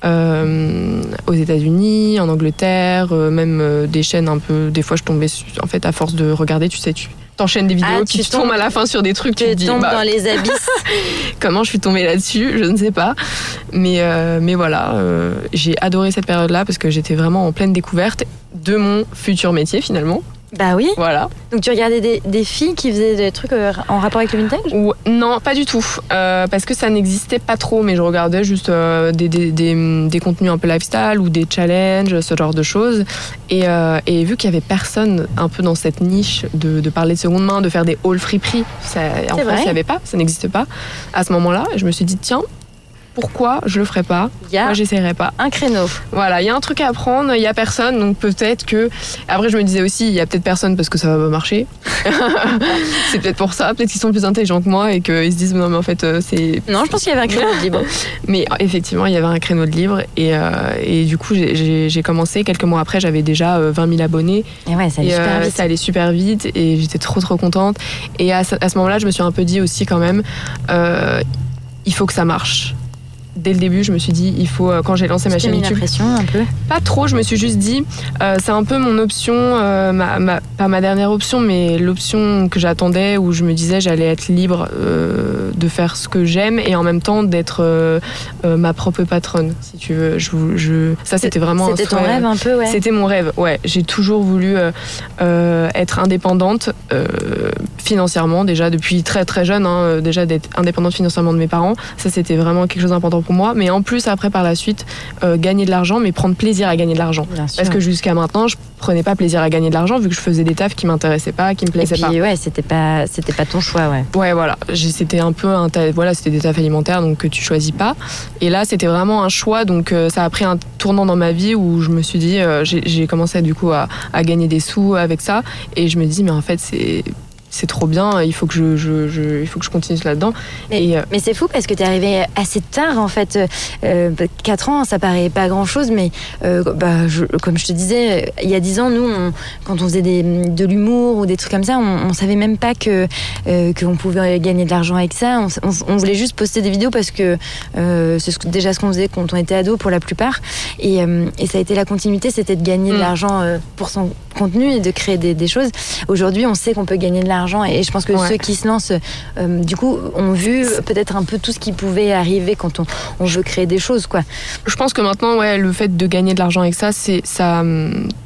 [SPEAKER 5] Aux États-Unis, en Angleterre, même des chaînes un peu. Des fois, je tombais en fait à force de regarder, tu sais, tu t'enchaînes des vidéos,
[SPEAKER 1] Ah,
[SPEAKER 5] puis
[SPEAKER 1] tu
[SPEAKER 5] tombes
[SPEAKER 1] tombes-
[SPEAKER 5] à la fin sur des trucs, tu te
[SPEAKER 1] Tu
[SPEAKER 5] dis
[SPEAKER 1] tombes
[SPEAKER 5] bah,
[SPEAKER 1] dans les abysses.
[SPEAKER 5] comment je suis tombée là-dessus, je ne sais pas. Mais, euh, mais voilà, euh, j'ai adoré cette période-là parce que j'étais vraiment en pleine découverte de mon futur métier finalement.
[SPEAKER 1] Bah oui.
[SPEAKER 5] Voilà.
[SPEAKER 1] Donc tu regardais des, des filles qui faisaient des trucs euh, en rapport avec le vintage?
[SPEAKER 5] Ou, non, pas du tout. Euh, parce que ça n'existait pas trop, mais je regardais juste euh, des, des, des, contenus un peu lifestyle ou des challenges, ce genre de choses. Et, euh, et vu qu'il y avait personne un peu dans cette niche de, de parler de seconde main, de faire des hauls friperies, ça, en France, il n'y avait pas, ça n'existe pas. À ce moment-là, je me suis dit, tiens, pourquoi je le ferais pas
[SPEAKER 1] y a
[SPEAKER 5] Moi, j'essaierais pas.
[SPEAKER 1] un créneau.
[SPEAKER 5] Voilà, il y a un truc à apprendre, il y a personne, donc peut-être que. Après, je me disais aussi, il y a peut-être personne parce que ça va pas marcher. c'est peut-être pour ça, peut-être qu'ils sont plus intelligents que moi et qu'ils se disent non, mais en fait, euh, c'est.
[SPEAKER 1] Non, je pense qu'il y avait un créneau de libre.
[SPEAKER 5] Mais euh, effectivement, il y avait un créneau de libre et, euh, et du coup, j'ai- commencé. Quelques mois après, j'avais déjà euh, 20 000 abonnés.
[SPEAKER 1] Et ouais, ça allait
[SPEAKER 5] Et,
[SPEAKER 1] super
[SPEAKER 5] euh,
[SPEAKER 1] vite.
[SPEAKER 5] ça allait super vite et j'étais trop trop contente. Et à ce, à ce moment-là, je me suis un peu dit aussi quand même, euh, il faut que ça marche. Dès le début, je me suis dit, il faut, euh, quand j'ai lancé ma chaîne
[SPEAKER 1] mis
[SPEAKER 5] YouTube,
[SPEAKER 1] pression un peu?
[SPEAKER 5] pas trop, je me suis juste dit, euh, c'est un peu mon option, euh, ma, ma- pas ma dernière option, mais l'option que j'attendais où je me disais j'allais être libre euh, de faire ce que j'aime et en même temps d'être ma propre patronne, si tu veux. Je, je- ça, c'était vraiment un
[SPEAKER 1] C'était ton rêve un peu, ouais.
[SPEAKER 5] C'était mon rêve, ouais. J'ai toujours voulu être indépendante financièrement, déjà depuis très très jeune, hein, déjà d'être indépendante financièrement de mes parents. Ça, c'était vraiment quelque chose d'important pour moi. Mais en plus, après, par la suite, euh, gagner de l'argent, mais prendre plaisir à gagner de l'argent. Parce que jusqu'à maintenant, je prenais pas plaisir à gagner de l'argent vu que je faisais des tafs qui m'intéressaient pas, qui me
[SPEAKER 1] Et
[SPEAKER 5] plaisaient
[SPEAKER 1] puis
[SPEAKER 5] pas.
[SPEAKER 1] ouais, c'était pas, c'était pas ton choix, ouais.
[SPEAKER 5] Ouais, voilà. C'était un peu un ta- voilà, c'était des tafs alimentaires donc que tu choisis pas. Et là, c'était vraiment un choix. Donc euh, ça a pris un tournant dans ma vie où je me suis dit, euh, j'ai j'ai commencé du coup à, à gagner des sous avec ça. Et je me dis, mais en fait, c'est c'est trop bien. Il faut que je, je- je- il faut que je continue là-dedans.
[SPEAKER 1] Mais,
[SPEAKER 5] Et, euh,
[SPEAKER 1] mais c'est fou parce que t'es arrivé assez tard en fait. Euh, 4 ans, ça paraît pas grand chose, mais euh, bah, je- comme je te disais, il y a 10 ans, nous, on- quand on faisait des, de l'humour ou des trucs comme ça, on, on savait même pas que euh, qu'on pouvait gagner de l'argent avec ça. On, voulait juste poster des vidéos parce que euh, c'est déjà ce qu'on faisait quand on était ado pour la plupart. Et, euh, et ça a été la continuité, c'était de gagner de
[SPEAKER 5] Mm.
[SPEAKER 1] l'argent euh, pour son contenu et de créer des, des choses. Aujourd'hui, on sait qu'on peut gagner de l'argent et je pense que
[SPEAKER 5] Ouais.
[SPEAKER 1] ceux qui se lancent, euh, du coup, ont vu peut-être un peu tout ce qui pouvait arriver quand on, on veut créer des choses, quoi.
[SPEAKER 5] Je pense que maintenant, ouais, le fait de gagner de l'argent avec ça, c'est ça,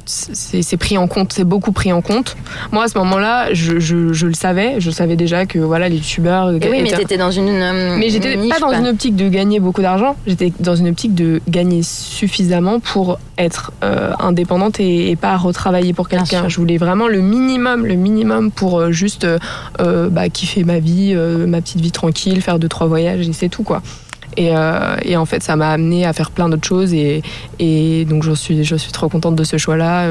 [SPEAKER 5] c'est pris en compte, c'est beaucoup pris en compte. Moi, à ce moment-là, je, je, je le savais, je savais déjà que voilà, les youtubeurs.
[SPEAKER 1] Oui, mais t'étais dans une. euh,
[SPEAKER 5] Mais j'étais pas dans une optique de gagner beaucoup d'argent, j'étais dans une optique de gagner suffisamment pour être euh, indépendante et, et pas retravailler pour quelqu'un. Je voulais vraiment le minimum, le minimum pour euh, juste euh, euh, bah, kiffer ma vie, euh, ma petite vie tranquille, faire deux trois voyages et c'est tout quoi. Et, en fait, ça m'a amené à faire plein d'autres choses et, donc je suis, trop contente de ce choix-là.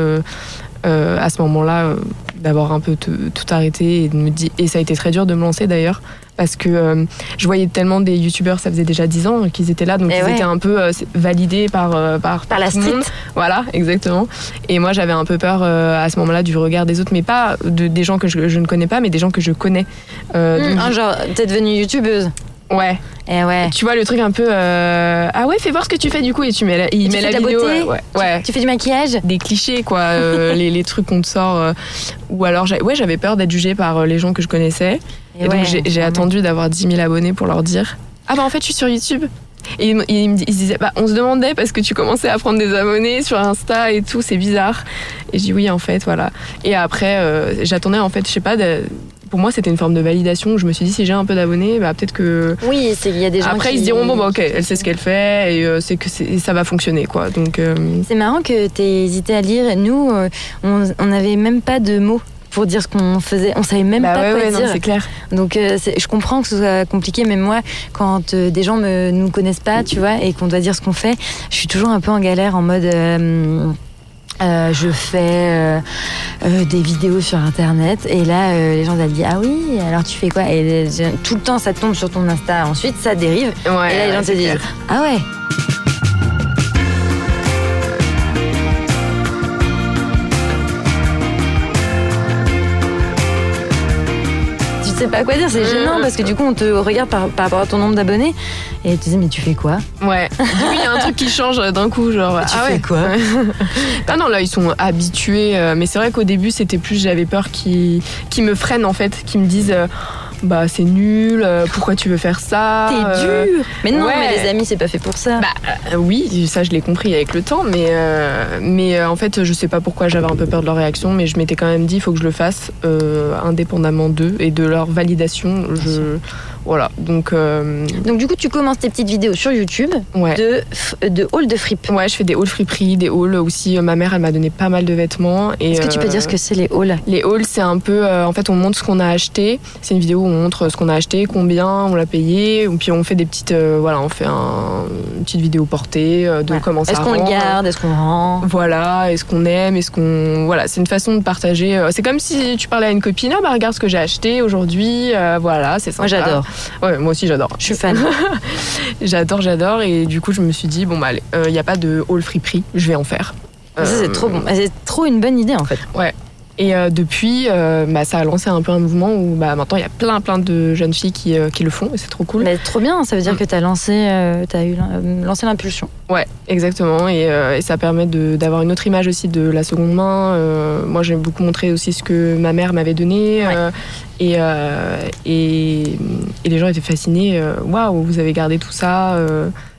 [SPEAKER 5] Euh, à ce moment-là, euh, d'avoir un peu tout, tout arrêté et de me dire, et ça a été très dur de me lancer d'ailleurs parce que euh, je voyais tellement des youtubeurs, ça faisait déjà 10 ans qu'ils étaient là, donc
[SPEAKER 1] Et
[SPEAKER 5] ils
[SPEAKER 1] ouais.
[SPEAKER 5] étaient un peu validés par, par,
[SPEAKER 1] Par la
[SPEAKER 5] tout
[SPEAKER 1] street.
[SPEAKER 5] monde. Voilà, exactement. Et moi, j'avais un peu peur à ce moment-là du regard des autres, mais pas de, des gens que je, je ne connais pas, mais des gens que je connais.
[SPEAKER 1] Hum,
[SPEAKER 5] donc,
[SPEAKER 1] un genre, t'es devenue youtubeuse.
[SPEAKER 5] Ouais,
[SPEAKER 1] Et ouais.
[SPEAKER 5] tu vois le truc un peu euh, ah ouais, fais voir ce que tu fais du coup et tu mets la, il
[SPEAKER 1] tu
[SPEAKER 5] met
[SPEAKER 1] fais
[SPEAKER 5] la
[SPEAKER 1] de la
[SPEAKER 5] vidéo.
[SPEAKER 1] beauté
[SPEAKER 5] ouais, ouais.
[SPEAKER 1] Tu fais du maquillage
[SPEAKER 5] Des clichés quoi, euh, les, les trucs qu'on te sort. euh, ou alors, ouais, j'avais peur d'être jugée par les gens que je connaissais. Et,
[SPEAKER 1] ouais,
[SPEAKER 5] donc j'ai attendu d'avoir 10 000 abonnés pour leur dire Ah bah en fait je suis sur YouTube. Et ils, me- ils me dis- ils se disaient bah, On se demandait parce que tu commençais à prendre des abonnés sur Insta et tout, c'est bizarre. Et je dis Oui en fait, voilà. Et après euh, j'attendais en fait, je sais pas, de- pour moi c'était une forme de validation. où Je me suis dit Si j'ai un peu d'abonnés, bah, peut-être que.
[SPEAKER 1] Oui, il y a des gens
[SPEAKER 5] Après
[SPEAKER 1] qui...
[SPEAKER 5] ils se diront Bon bah ok, elle sait ce qu'elle fait et euh, c'est que ça va fonctionner quoi. Donc. euh,
[SPEAKER 1] C'est marrant que t'aies hésité à lire. Nous, on n'avait même pas de mots pour dire ce qu'on faisait. On savait même
[SPEAKER 5] bah
[SPEAKER 1] pas
[SPEAKER 5] ouais,
[SPEAKER 1] quoi
[SPEAKER 5] ouais,
[SPEAKER 1] dire.
[SPEAKER 5] c'est clair.
[SPEAKER 1] Donc euh, je comprends que ce soit compliqué, même moi, quand euh, des gens me nous connaissent pas, tu vois, et qu'on doit dire ce qu'on fait, je suis toujours un peu en galère, en mode. euh, euh, je fais euh, euh, des vidéos sur internet et là les gens doivent dire ah oui alors tu fais quoi? Et tout le temps ça tombe sur ton Insta ensuite ça dérive
[SPEAKER 5] Ouais,
[SPEAKER 1] et là les gens
[SPEAKER 5] c'est
[SPEAKER 1] disent ah ouais sais pas quoi dire, c'est gênant parce que du coup on te regarde par, par rapport à ton nombre d'abonnés et tu te dis mais tu fais quoi?
[SPEAKER 5] Ouais. Du coup, il y a un truc qui change d'un coup, genre.
[SPEAKER 1] Tu
[SPEAKER 5] ah
[SPEAKER 1] fais
[SPEAKER 5] ouais.
[SPEAKER 1] quoi?
[SPEAKER 5] Ah non, là, ils sont habitués. euh, Mais c'est vrai qu'au début, c'était plus, j'avais peur qu'ils qu'ils me freinent, en fait, qu'ils me disent. Bah c'est nul, euh, pourquoi tu veux faire ça
[SPEAKER 1] T'es
[SPEAKER 5] euh,
[SPEAKER 1] dur Mais non,
[SPEAKER 5] ouais.
[SPEAKER 1] mais les amis c'est pas fait pour ça.
[SPEAKER 5] Bah euh, oui, ça je l'ai compris avec le temps, mais, mais en fait je sais pas pourquoi j'avais un peu peur de leur réaction, mais je m'étais quand même dit il faut que je le fasse indépendamment d'eux et de leur validation. Je, voilà, donc euh,
[SPEAKER 1] Donc du coup tu commences tes petites vidéos sur YouTube
[SPEAKER 5] ouais.
[SPEAKER 1] de, de haul de fripe.
[SPEAKER 5] Ouais, je fais des hauls friperies, des hauls aussi. Euh, Ma mère, elle m'a donné pas mal de vêtements. et,
[SPEAKER 1] Est-ce que tu peux
[SPEAKER 5] euh,
[SPEAKER 1] dire ce que c'est les hauls?
[SPEAKER 5] Les hauls, c'est un peu. en fait, on montre ce qu'on a acheté. C'est une vidéo où on montre ce qu'on a acheté, combien on l'a payé. Et puis on fait des petites. voilà, on fait un- une petite vidéo portée de comment ça
[SPEAKER 1] Est-ce qu'on le garde? Est-ce qu'on rend?
[SPEAKER 5] Voilà, est-ce qu'on aime, est-ce qu'on. Voilà, c'est une façon de partager. C'est comme si tu parlais à une copine, ah bah regarde ce que j'ai acheté aujourd'hui, euh, voilà, c'est sympa.
[SPEAKER 1] Moi j'adore.
[SPEAKER 5] Ouais, moi aussi j'adore.
[SPEAKER 1] Je suis fan.
[SPEAKER 5] J'adore, j'adore. Et du coup, je me suis dit, bon bah allez, il n'y a pas de haul friperie, je vais en faire.
[SPEAKER 1] Ça c'est
[SPEAKER 5] Euh,
[SPEAKER 1] trop bon. C'est trop une bonne idée en fait.
[SPEAKER 5] Et euh, depuis, euh, bah, ça a lancé un peu un mouvement où bah, maintenant il y a plein plein de jeunes filles qui, euh, qui le font et c'est trop cool.
[SPEAKER 1] Mais trop bien, ça veut dire que t'as lancé, euh, t'as eu l'in- euh, lancé l'impulsion.
[SPEAKER 5] Ouais, exactement. Et, et ça permet d'avoir une autre image aussi de la seconde main. Moi, j'ai beaucoup montré aussi ce que ma mère m'avait donné.
[SPEAKER 1] Ouais.
[SPEAKER 5] et, et, et les gens étaient fascinés. Waouh, vous avez gardé tout ça.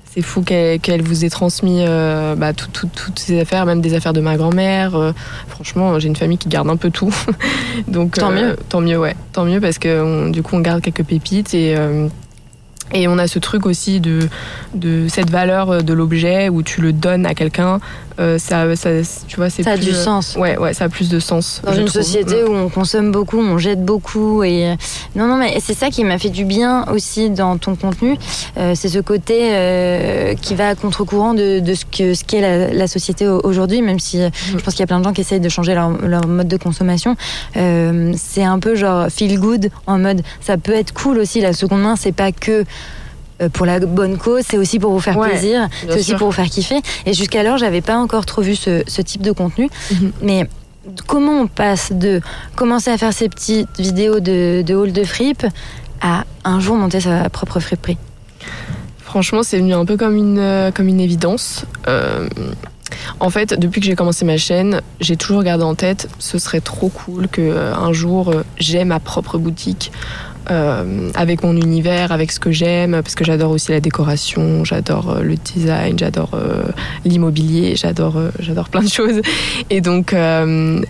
[SPEAKER 5] Euh, c'est fou qu'elle vous ait transmis euh, bah, tout- tout- toutes ces affaires, même des affaires de ma grand-mère. Euh, franchement, j'ai une famille qui garde un peu tout. Donc,
[SPEAKER 1] Tant mieux.
[SPEAKER 5] Tant mieux, ouais. Tant mieux parce que on- du coup, on garde quelques pépites et. euh, et on a ce truc aussi de, de cette valeur de l'objet où tu le donnes à quelqu'un. Euh, ça, ça, tu vois, c'est
[SPEAKER 1] Ça a
[SPEAKER 5] plus,
[SPEAKER 1] du sens.
[SPEAKER 5] Ouais, ouais, ça a plus de sens.
[SPEAKER 1] Dans une
[SPEAKER 5] trouve.
[SPEAKER 1] société où on consomme beaucoup, on jette beaucoup et euh, non non mais c'est ça qui m'a fait du bien aussi dans ton contenu, Euh, c'est ce côté euh, qui va à contre-courant de, de ce que ce qu'est la, la société au- aujourd'hui, même si euh, je pense qu'il y a plein de gens qui essayent de changer leur, leur mode de consommation. Euh, c'est un peu genre feel good en mode ça peut être cool aussi la seconde main, c'est pas que euh, pour la bonne cause, c'est aussi pour vous faire
[SPEAKER 5] Ouais,
[SPEAKER 1] plaisir, c'est aussi
[SPEAKER 5] sûr.
[SPEAKER 1] pour vous faire kiffer. Et jusqu'alors, j'avais pas encore trop vu ce, ce type de contenu.
[SPEAKER 5] Mhm.
[SPEAKER 1] Mais comment on passe de commencer à faire ces petites vidéos de, de haul de fripe à un jour monter sa propre friperie?
[SPEAKER 5] Franchement, c'est venu un peu comme une, euh, comme une évidence. Euh, en fait, depuis que j'ai commencé ma chaîne, j'ai toujours gardé en tête, ce serait trop cool que euh, un jour euh, j'ai ma propre boutique. Euh, avec mon univers, avec ce que j'aime, parce que j'adore aussi la décoration, j'adore euh, le design, j'adore euh, l'immobilier, j'adore j'adore plein de choses. Et donc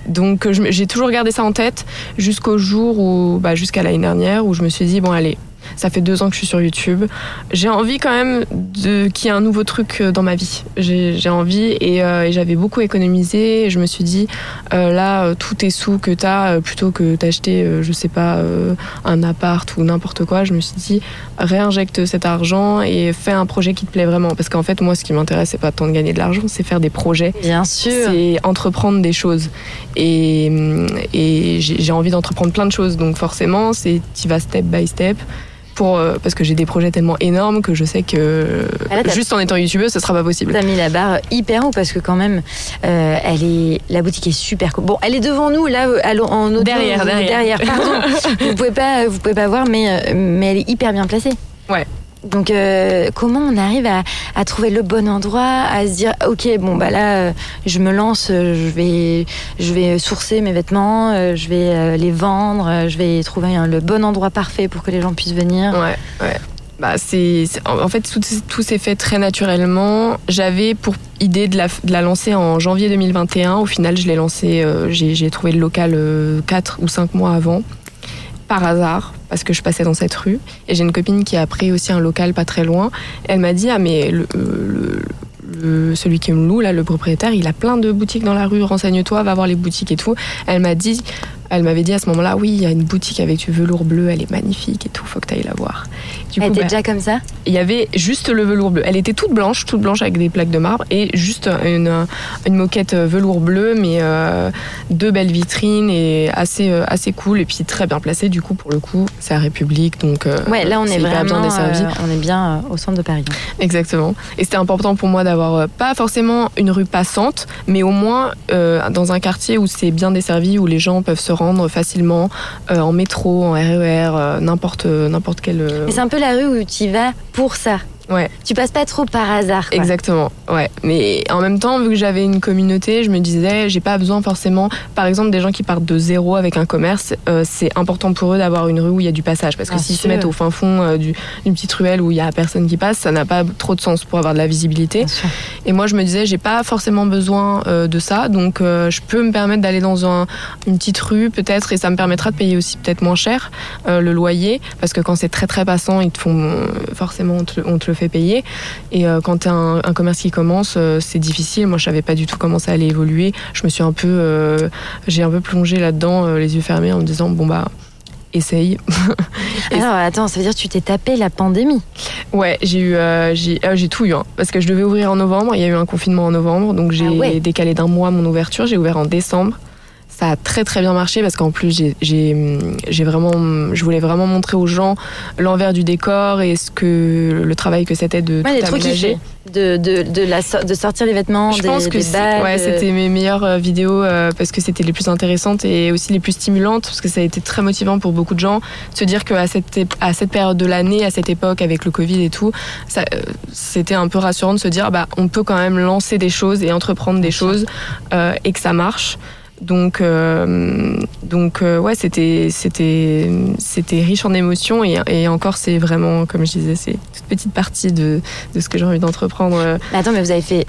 [SPEAKER 5] donc j'ai toujours gardé ça en tête jusqu'au jour où bah, jusqu'à l'année dernière où je me suis dit bon allez ça fait deux ans que je suis sur YouTube. J'ai envie quand même de qu'il y ait un nouveau truc euh, dans ma vie. J'ai envie et, euh, et j'avais beaucoup économisé. Et je me suis dit, euh, là, tous tes sous que tu as, plutôt que d'acheter, euh, je sais pas, un appart ou n'importe quoi, je me suis dit, réinjecte cet argent et fais un projet qui te plaît vraiment. Parce qu'en fait, moi, ce qui m'intéresse, c'est pas tant de gagner de l'argent, c'est faire des projets
[SPEAKER 1] Bien sûr.
[SPEAKER 5] c'est entreprendre des choses. Et, et j'ai j'ai envie d'entreprendre plein de choses. Donc forcément, c'est tu vas step by step. Pour, euh, parce que j'ai des projets tellement énormes que je sais que
[SPEAKER 1] Ah là,
[SPEAKER 5] juste en étant youtubeuse, ce sera pas possible.
[SPEAKER 1] T'as mis la barre hyper haut parce que quand même, euh, elle est, la boutique est super cool. Bon, elle est devant nous là, en audio.
[SPEAKER 5] Derrière, derrière.
[SPEAKER 1] pardon. vous pouvez pas, vous pouvez pas voir, mais euh, mais elle est hyper bien placée.
[SPEAKER 5] Ouais.
[SPEAKER 1] Donc euh, comment on arrive à, trouver le bon endroit, à se dire ok bon bah là euh, je me lance, euh, je vais je vais sourcer mes vêtements, euh, je vais euh, les vendre, euh, je vais trouver le bon endroit parfait pour que les gens puissent venir.
[SPEAKER 5] Ouais, ouais. Bah, c'est, en fait, tout, s'est fait très naturellement. J'avais pour idée de la, lancer en janvier 2021. Au final, je l'ai lancé, euh, j'ai, trouvé le local 4 ou 5 mois avant, par hasard, parce que je passais dans cette rue. Et j'ai une copine qui a pris aussi un local pas très loin. Elle m'a dit, ah mais le- celui qui me loue, là, le propriétaire, il a plein de boutiques dans la rue, renseigne-toi, va voir les boutiques et tout. Elle m'a dit, elle m'avait dit à ce moment-là, oui, il y a une boutique avec du velours bleu, elle est magnifique et tout, faut que tu ailles la voir. Du
[SPEAKER 1] elle
[SPEAKER 5] coup,
[SPEAKER 1] était
[SPEAKER 5] bah,
[SPEAKER 1] déjà comme ça.
[SPEAKER 5] il y avait juste le velours bleu. Elle était toute blanche, toute blanche avec des plaques de marbre et juste une, une moquette velours bleu, mais euh, deux belles vitrines et assez, euh, assez cool et puis très bien placée. Du coup, pour le coup, c'est à République, donc
[SPEAKER 1] ouais, là on est, vraiment
[SPEAKER 5] bien desservi.
[SPEAKER 1] on est bien au centre de Paris.
[SPEAKER 5] Exactement. Et c'était important pour moi d'avoir pas forcément une rue passante, mais au moins dans un quartier où c'est bien desservi, où les gens peuvent se rendre facilement en métro, en RER, n'importe n'importe quel.
[SPEAKER 1] Mais c'est un peu la rue où tu vas pour ça.
[SPEAKER 5] Ouais.
[SPEAKER 1] Tu passes pas trop par hasard.
[SPEAKER 5] Exactement. Ouais. Mais en même temps, vu que j'avais une communauté, je me disais, j'ai pas besoin forcément. Par exemple, des gens qui partent de zéro avec un commerce, euh, c'est important pour eux d'avoir une rue où il y a du passage, parce que s'ils se mettent au fin fond euh, d'une petite ruelle où il y a personne qui passe, ça n'a pas trop de sens pour avoir de la visibilité. Et moi, je me disais, j'ai pas forcément besoin euh, de ça, donc je peux me permettre d'aller dans un, une petite rue peut-être, et ça me permettra de payer aussi peut-être moins cher le loyer, parce que quand c'est très très passant, ils te font forcément on te, on te le fait payer. Et euh, quand tu as un, commerce qui commence, euh, c'est difficile. Moi, je savais pas du tout comment ça allait évoluer. Je me suis un peu, euh, j'ai un peu plongé là-dedans, les yeux fermés, en me disant bon bah essaye.
[SPEAKER 1] Alors attends, ça veut dire que tu t'es tapé la pandémie?
[SPEAKER 5] Ouais, j'ai eu, j'ai, tout eu, hein. parce que je devais ouvrir en novembre. Il y a eu un confinement en novembre, donc j'ai ah décalé d'un mois mon ouverture. J'ai ouvert en décembre ça a très très bien marché parce qu'en plus j'ai vraiment je voulais vraiment montrer aux gens l'envers du décor et ce que le travail que c'était de
[SPEAKER 1] ouais, tout aménager. De, de, de, la, de sortir les vêtements, je des, pense que
[SPEAKER 5] ouais, c'était mes meilleures euh, vidéos euh, parce que c'était les plus intéressantes et aussi les plus stimulantes parce que ça a été très motivant pour beaucoup de gens de se dire qu'à cette, à cette période de l'année, à cette époque avec le Covid et tout, euh, c'était un peu rassurant de se dire bah, on peut quand même lancer des choses et entreprendre des choses et que ça marche. Donc, euh, donc euh, ouais, c'était, c'était, c'était riche en émotions et, et encore, c'est vraiment, comme je disais, c'est toute petite partie de, de ce que j'ai envie d'entreprendre.
[SPEAKER 1] attends, mais vous avez fait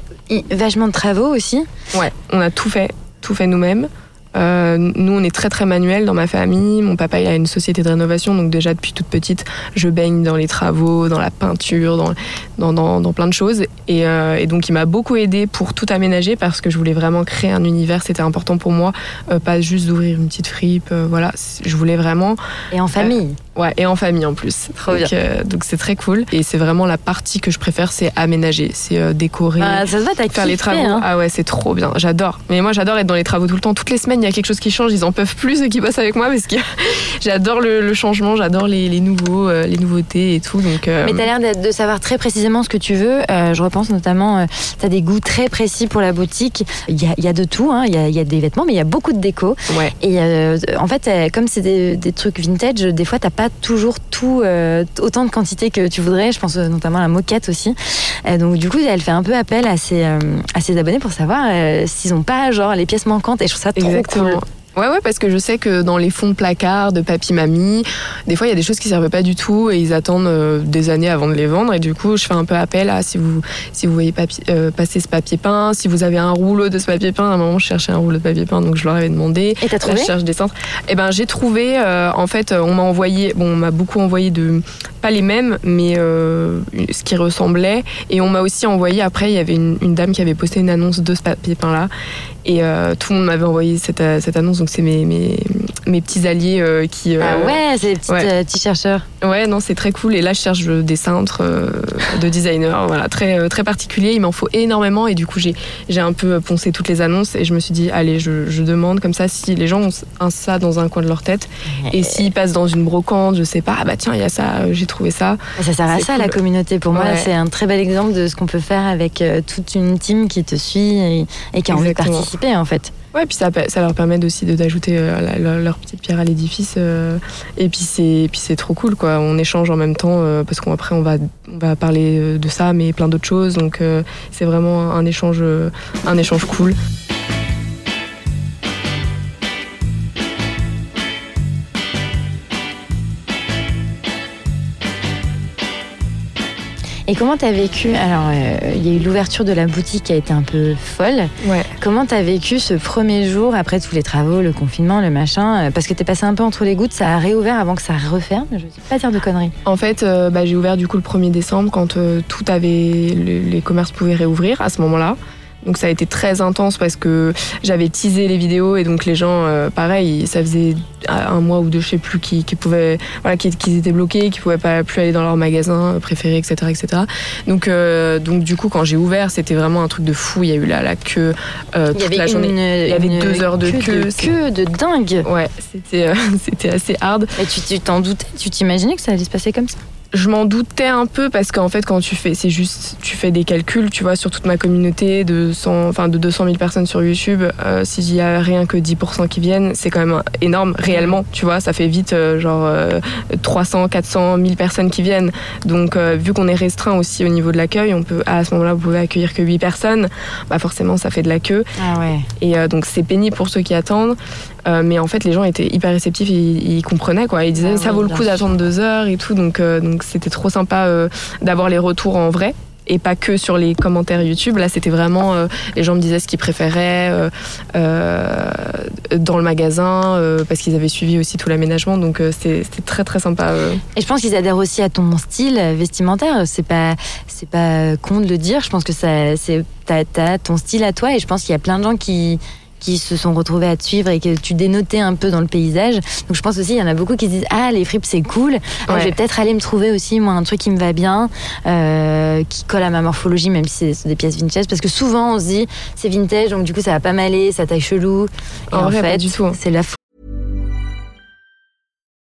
[SPEAKER 1] vachement de travaux aussi
[SPEAKER 5] Ouais, on a tout fait, tout fait nous-mêmes. Euh, nous, on est très très manuel dans ma famille. Mon papa, il a une société de rénovation, donc déjà depuis toute petite, je baigne dans les travaux, dans la peinture, dans, dans, dans, dans plein de choses. Et, euh, et donc, il m'a beaucoup aidé pour tout aménager parce que je voulais vraiment créer un univers. C'était important pour moi, euh, pas juste d'ouvrir une petite fripe. Voilà, je voulais vraiment.
[SPEAKER 1] Et en famille.
[SPEAKER 5] Ouais, et en famille en plus.
[SPEAKER 1] Trop donc,
[SPEAKER 5] euh, donc c'est très cool. Et c'est vraiment la partie que je préfère, c'est aménager, c'est euh, décorer,
[SPEAKER 1] ah, ça se va,
[SPEAKER 5] faire les travaux.
[SPEAKER 1] Hein.
[SPEAKER 5] Ah ouais, c'est trop bien. J'adore. Mais moi, j'adore être dans les travaux tout le temps. Toutes les semaines, il y a quelque chose qui change. Ils en peuvent plus ceux qui bossent avec moi parce que j'adore le, changement, j'adore les, les, nouveaux, euh, les nouveautés et tout. Donc.
[SPEAKER 1] Mais t'as l'air de savoir très précisément ce que tu veux. je repense notamment, t'as des goûts très précis pour la boutique. Il y a, y a de tout. Hein. Il y, a, y, a, des vêtements, mais il y a beaucoup de déco.
[SPEAKER 5] Ouais.
[SPEAKER 1] Et en fait, comme c'est des, des trucs vintage, des fois, t'as toujours tout euh, autant de quantité que tu voudrais. Je pense euh, notamment à la moquette aussi. Euh, donc du coup, elle fait un peu appel à ses, abonnés pour savoir s'ils n'ont pas genre les pièces manquantes. Et je trouve ça trop
[SPEAKER 5] Exactement. Ouais, ouais, parce que je sais que dans les fonds de placard de papy mamie, des fois il y a des choses qui servent pas du tout et ils attendent euh, des années avant de les vendre. Et du coup, je fais un peu appel à si vous, si vous voyez euh, passer ce papier peint, si vous avez un rouleau de ce papier peint. À un moment, je cherchais un rouleau de papier peint, donc je leur avais demandé.
[SPEAKER 1] Et t'as trouvé?
[SPEAKER 5] Je cherche des centres. Et eh ben, j'ai trouvé. Euh, en fait, on m'a envoyé. Bon, on m'a beaucoup envoyé de pas les mêmes, mais ce qui ressemblait. Et on m'a aussi envoyé. Après, il y avait une, une dame qui avait posté une annonce de ce papier peint là. Et euh, tout le monde m'avait envoyé cette, euh, cette, annonce, donc c'est mes, mes, mes, petits alliés euh, qui.
[SPEAKER 1] ah ouais, c'est des ouais. petits chercheurs.
[SPEAKER 5] Ouais, non, c'est très cool. Et là, je cherche des cintres de designers, voilà, très, très particuliers. Il m'en faut énormément et du coup, j'ai, j'ai un peu poncé toutes les annonces et je me suis dit, allez, je, je demande comme ça si les gens ont un ça dans un coin de leur tête et s'ils passent dans une brocante, je sais pas, ah bah tiens, il y a ça, j'ai trouvé ça.
[SPEAKER 1] Ça sert à ça, la communauté. Pour moi, c'est un très bel exemple de ce qu'on peut faire avec toute une team qui te suit et, et qui a envie de participer en fait.
[SPEAKER 5] Ouais, puis ça, leur permet aussi d'ajouter euh, leur, petite pierre à l'édifice. Euh, et puis c'est puis c'est trop cool quoi. On échange en même temps euh, parce qu'après on va on va parler de ça, mais plein d'autres choses. Donc c'est vraiment un échange un échange cool.
[SPEAKER 1] Et comment tu as vécu Alors, euh, il y a eu l'ouverture de la boutique qui a été un peu folle.
[SPEAKER 5] Ouais.
[SPEAKER 1] Comment tu as vécu ce premier jour après tous les travaux, le confinement, le machin euh, Parce que tu es passé un peu entre les gouttes, ça a réouvert avant que ça referme. Je ne pas dire de conneries.
[SPEAKER 5] En fait, euh, bah, j'ai ouvert du coup le 1er décembre quand tout avait. Les, commerces pouvaient réouvrir à ce moment-là. Donc ça a été très intense parce que j'avais teasé les vidéos et donc les gens, euh, pareil, ça faisait un mois ou deux, je sais plus, qui, qui pouvaient, voilà, qui, qui, étaient bloqués, qui pouvaient pas plus aller dans leur magasin préféré, etc., etc. Donc, euh, donc du coup, quand j'ai ouvert, c'était vraiment un truc de fou. Il y a eu la, la queue euh, toute la journée.
[SPEAKER 1] Une,
[SPEAKER 5] Il y avait
[SPEAKER 1] une
[SPEAKER 5] deux heures de queue.
[SPEAKER 1] De queue de dingue.
[SPEAKER 5] Ouais, c'était euh, c'était assez hard.
[SPEAKER 1] Et tu t'en doutais? Tu t'imaginais que ça allait se passer comme ça?
[SPEAKER 5] Je m'en doutais un peu parce qu'en fait quand tu fais c'est juste tu fais des calculs tu vois sur toute ma communauté de 100 enfin de 200 000 personnes sur YouTube euh, s'il y a rien que 10% qui viennent c'est quand même énorme réellement tu vois ça fait vite euh, genre euh, 300 400 1000 personnes qui viennent. Donc euh, vu qu'on est restreint aussi au niveau de l'accueil on peut à ce moment-là vous pouvez accueillir que 8 personnes. Bah forcément ça fait de la queue.
[SPEAKER 1] Ah ouais.
[SPEAKER 5] et euh, donc c'est pénible pour ceux qui attendent euh, mais en fait, les gens étaient hyper réceptifs, ils, ils comprenaient quoi. Ils disaient
[SPEAKER 1] Ah
[SPEAKER 5] ça
[SPEAKER 1] oui,
[SPEAKER 5] vaut le coup d'attendre deux heures et tout. Donc euh, donc c'était trop sympa euh, d'avoir les retours en vrai et pas que sur les commentaires YouTube. Là, c'était vraiment euh, les gens me disaient ce qu'ils préféraient euh, euh, dans le magasin parce qu'ils avaient suivi aussi tout l'aménagement. Donc c'était très très sympa.
[SPEAKER 1] Et je pense qu'ils adhèrent aussi à ton style vestimentaire. C'est pas, c'est pas con de le dire. Je pense que ça, c'est, t'as ton style à toi et je pense qu'il y a plein de gens qui, qui se sont retrouvés à te suivre et que tu dénotais un peu dans le paysage. Donc je pense aussi, il y en a beaucoup qui se disent Ah, les fripes, c'est cool. Ah,
[SPEAKER 5] Ouais.
[SPEAKER 1] je vais peut-être aller me trouver aussi, moi, un truc qui me va bien, euh, qui colle à ma morphologie, même si c'est- des pièces vintage. Parce que souvent, on se dit C'est vintage, donc du coup, ça va pas m'aller, ça taille chelou. Et
[SPEAKER 5] En
[SPEAKER 1] en,
[SPEAKER 5] vrai, pas
[SPEAKER 1] fait,
[SPEAKER 5] du tout.
[SPEAKER 1] c'est la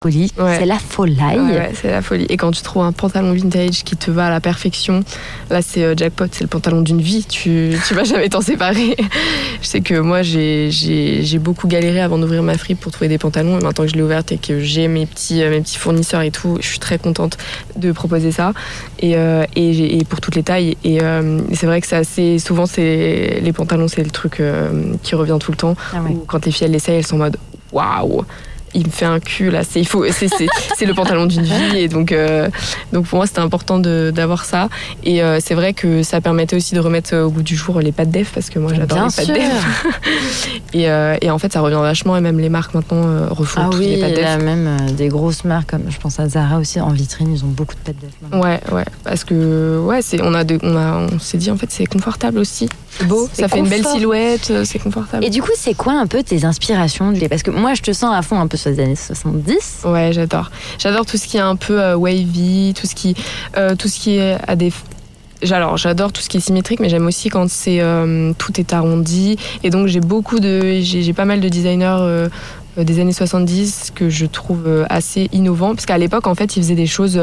[SPEAKER 1] Folie.
[SPEAKER 5] Ouais.
[SPEAKER 1] C'est la folie.
[SPEAKER 5] Ouais, ouais, c'est la folie. Et quand tu trouves un pantalon vintage qui te va à la perfection, là c'est euh, jackpot, c'est le pantalon d'une vie. Tu, tu vas jamais t'en séparer. Je sais que moi j'ai, beaucoup galéré avant d'ouvrir ma fripe pour trouver des pantalons. Et maintenant que je l'ai ouverte et que j'ai mes petits, euh, mes petits fournisseurs et tout, je suis très contente de proposer ça. Et, euh, et, j'ai- et pour toutes les tailles. Et, euh, c'est vrai que c'est assez. Souvent, c'est, les pantalons, c'est le truc qui revient tout le temps.
[SPEAKER 1] Ah
[SPEAKER 5] quand les filles elles l'essayent, elles sont en mode waouh! Il me fait un cul là. C'est il faut, c'est, le pantalon d'une vie et donc euh, donc pour moi c'était important d'avoir ça. Et euh, c'est vrai que ça permettait aussi de remettre euh, au goût du jour les pattes def parce que moi j'adore les pattes def. et, euh, et en fait ça revient vachement et même les marques maintenant refont
[SPEAKER 1] Ah oui,
[SPEAKER 5] les pattes def.
[SPEAKER 1] même des grosses marques comme je pense à Zara aussi en vitrine, ils ont beaucoup de pattes maintenant.
[SPEAKER 5] Ouais, ouais, parce que ouais, c'est on a de, on a on s'est dit en fait c'est confortable aussi, beau, ça fait une belle silhouette, c'est confortable.
[SPEAKER 1] Et du coup, c'est quoi un peu tes inspirations Parce que moi, je te sens à fond un peu sur les années 70.
[SPEAKER 5] Ouais, j'adore. J'adore tout ce qui est un peu euh, wavy, tout ce qui, euh, tout ce qui est à des. Alors, j'adore tout ce qui est symétrique, mais j'aime aussi quand c'est euh, tout est arrondi. Et donc, j'ai beaucoup de, j'ai pas mal de designers des années 70 que je trouve euh, assez innovants, parce qu'à l'époque, en fait, ils faisaient des choses,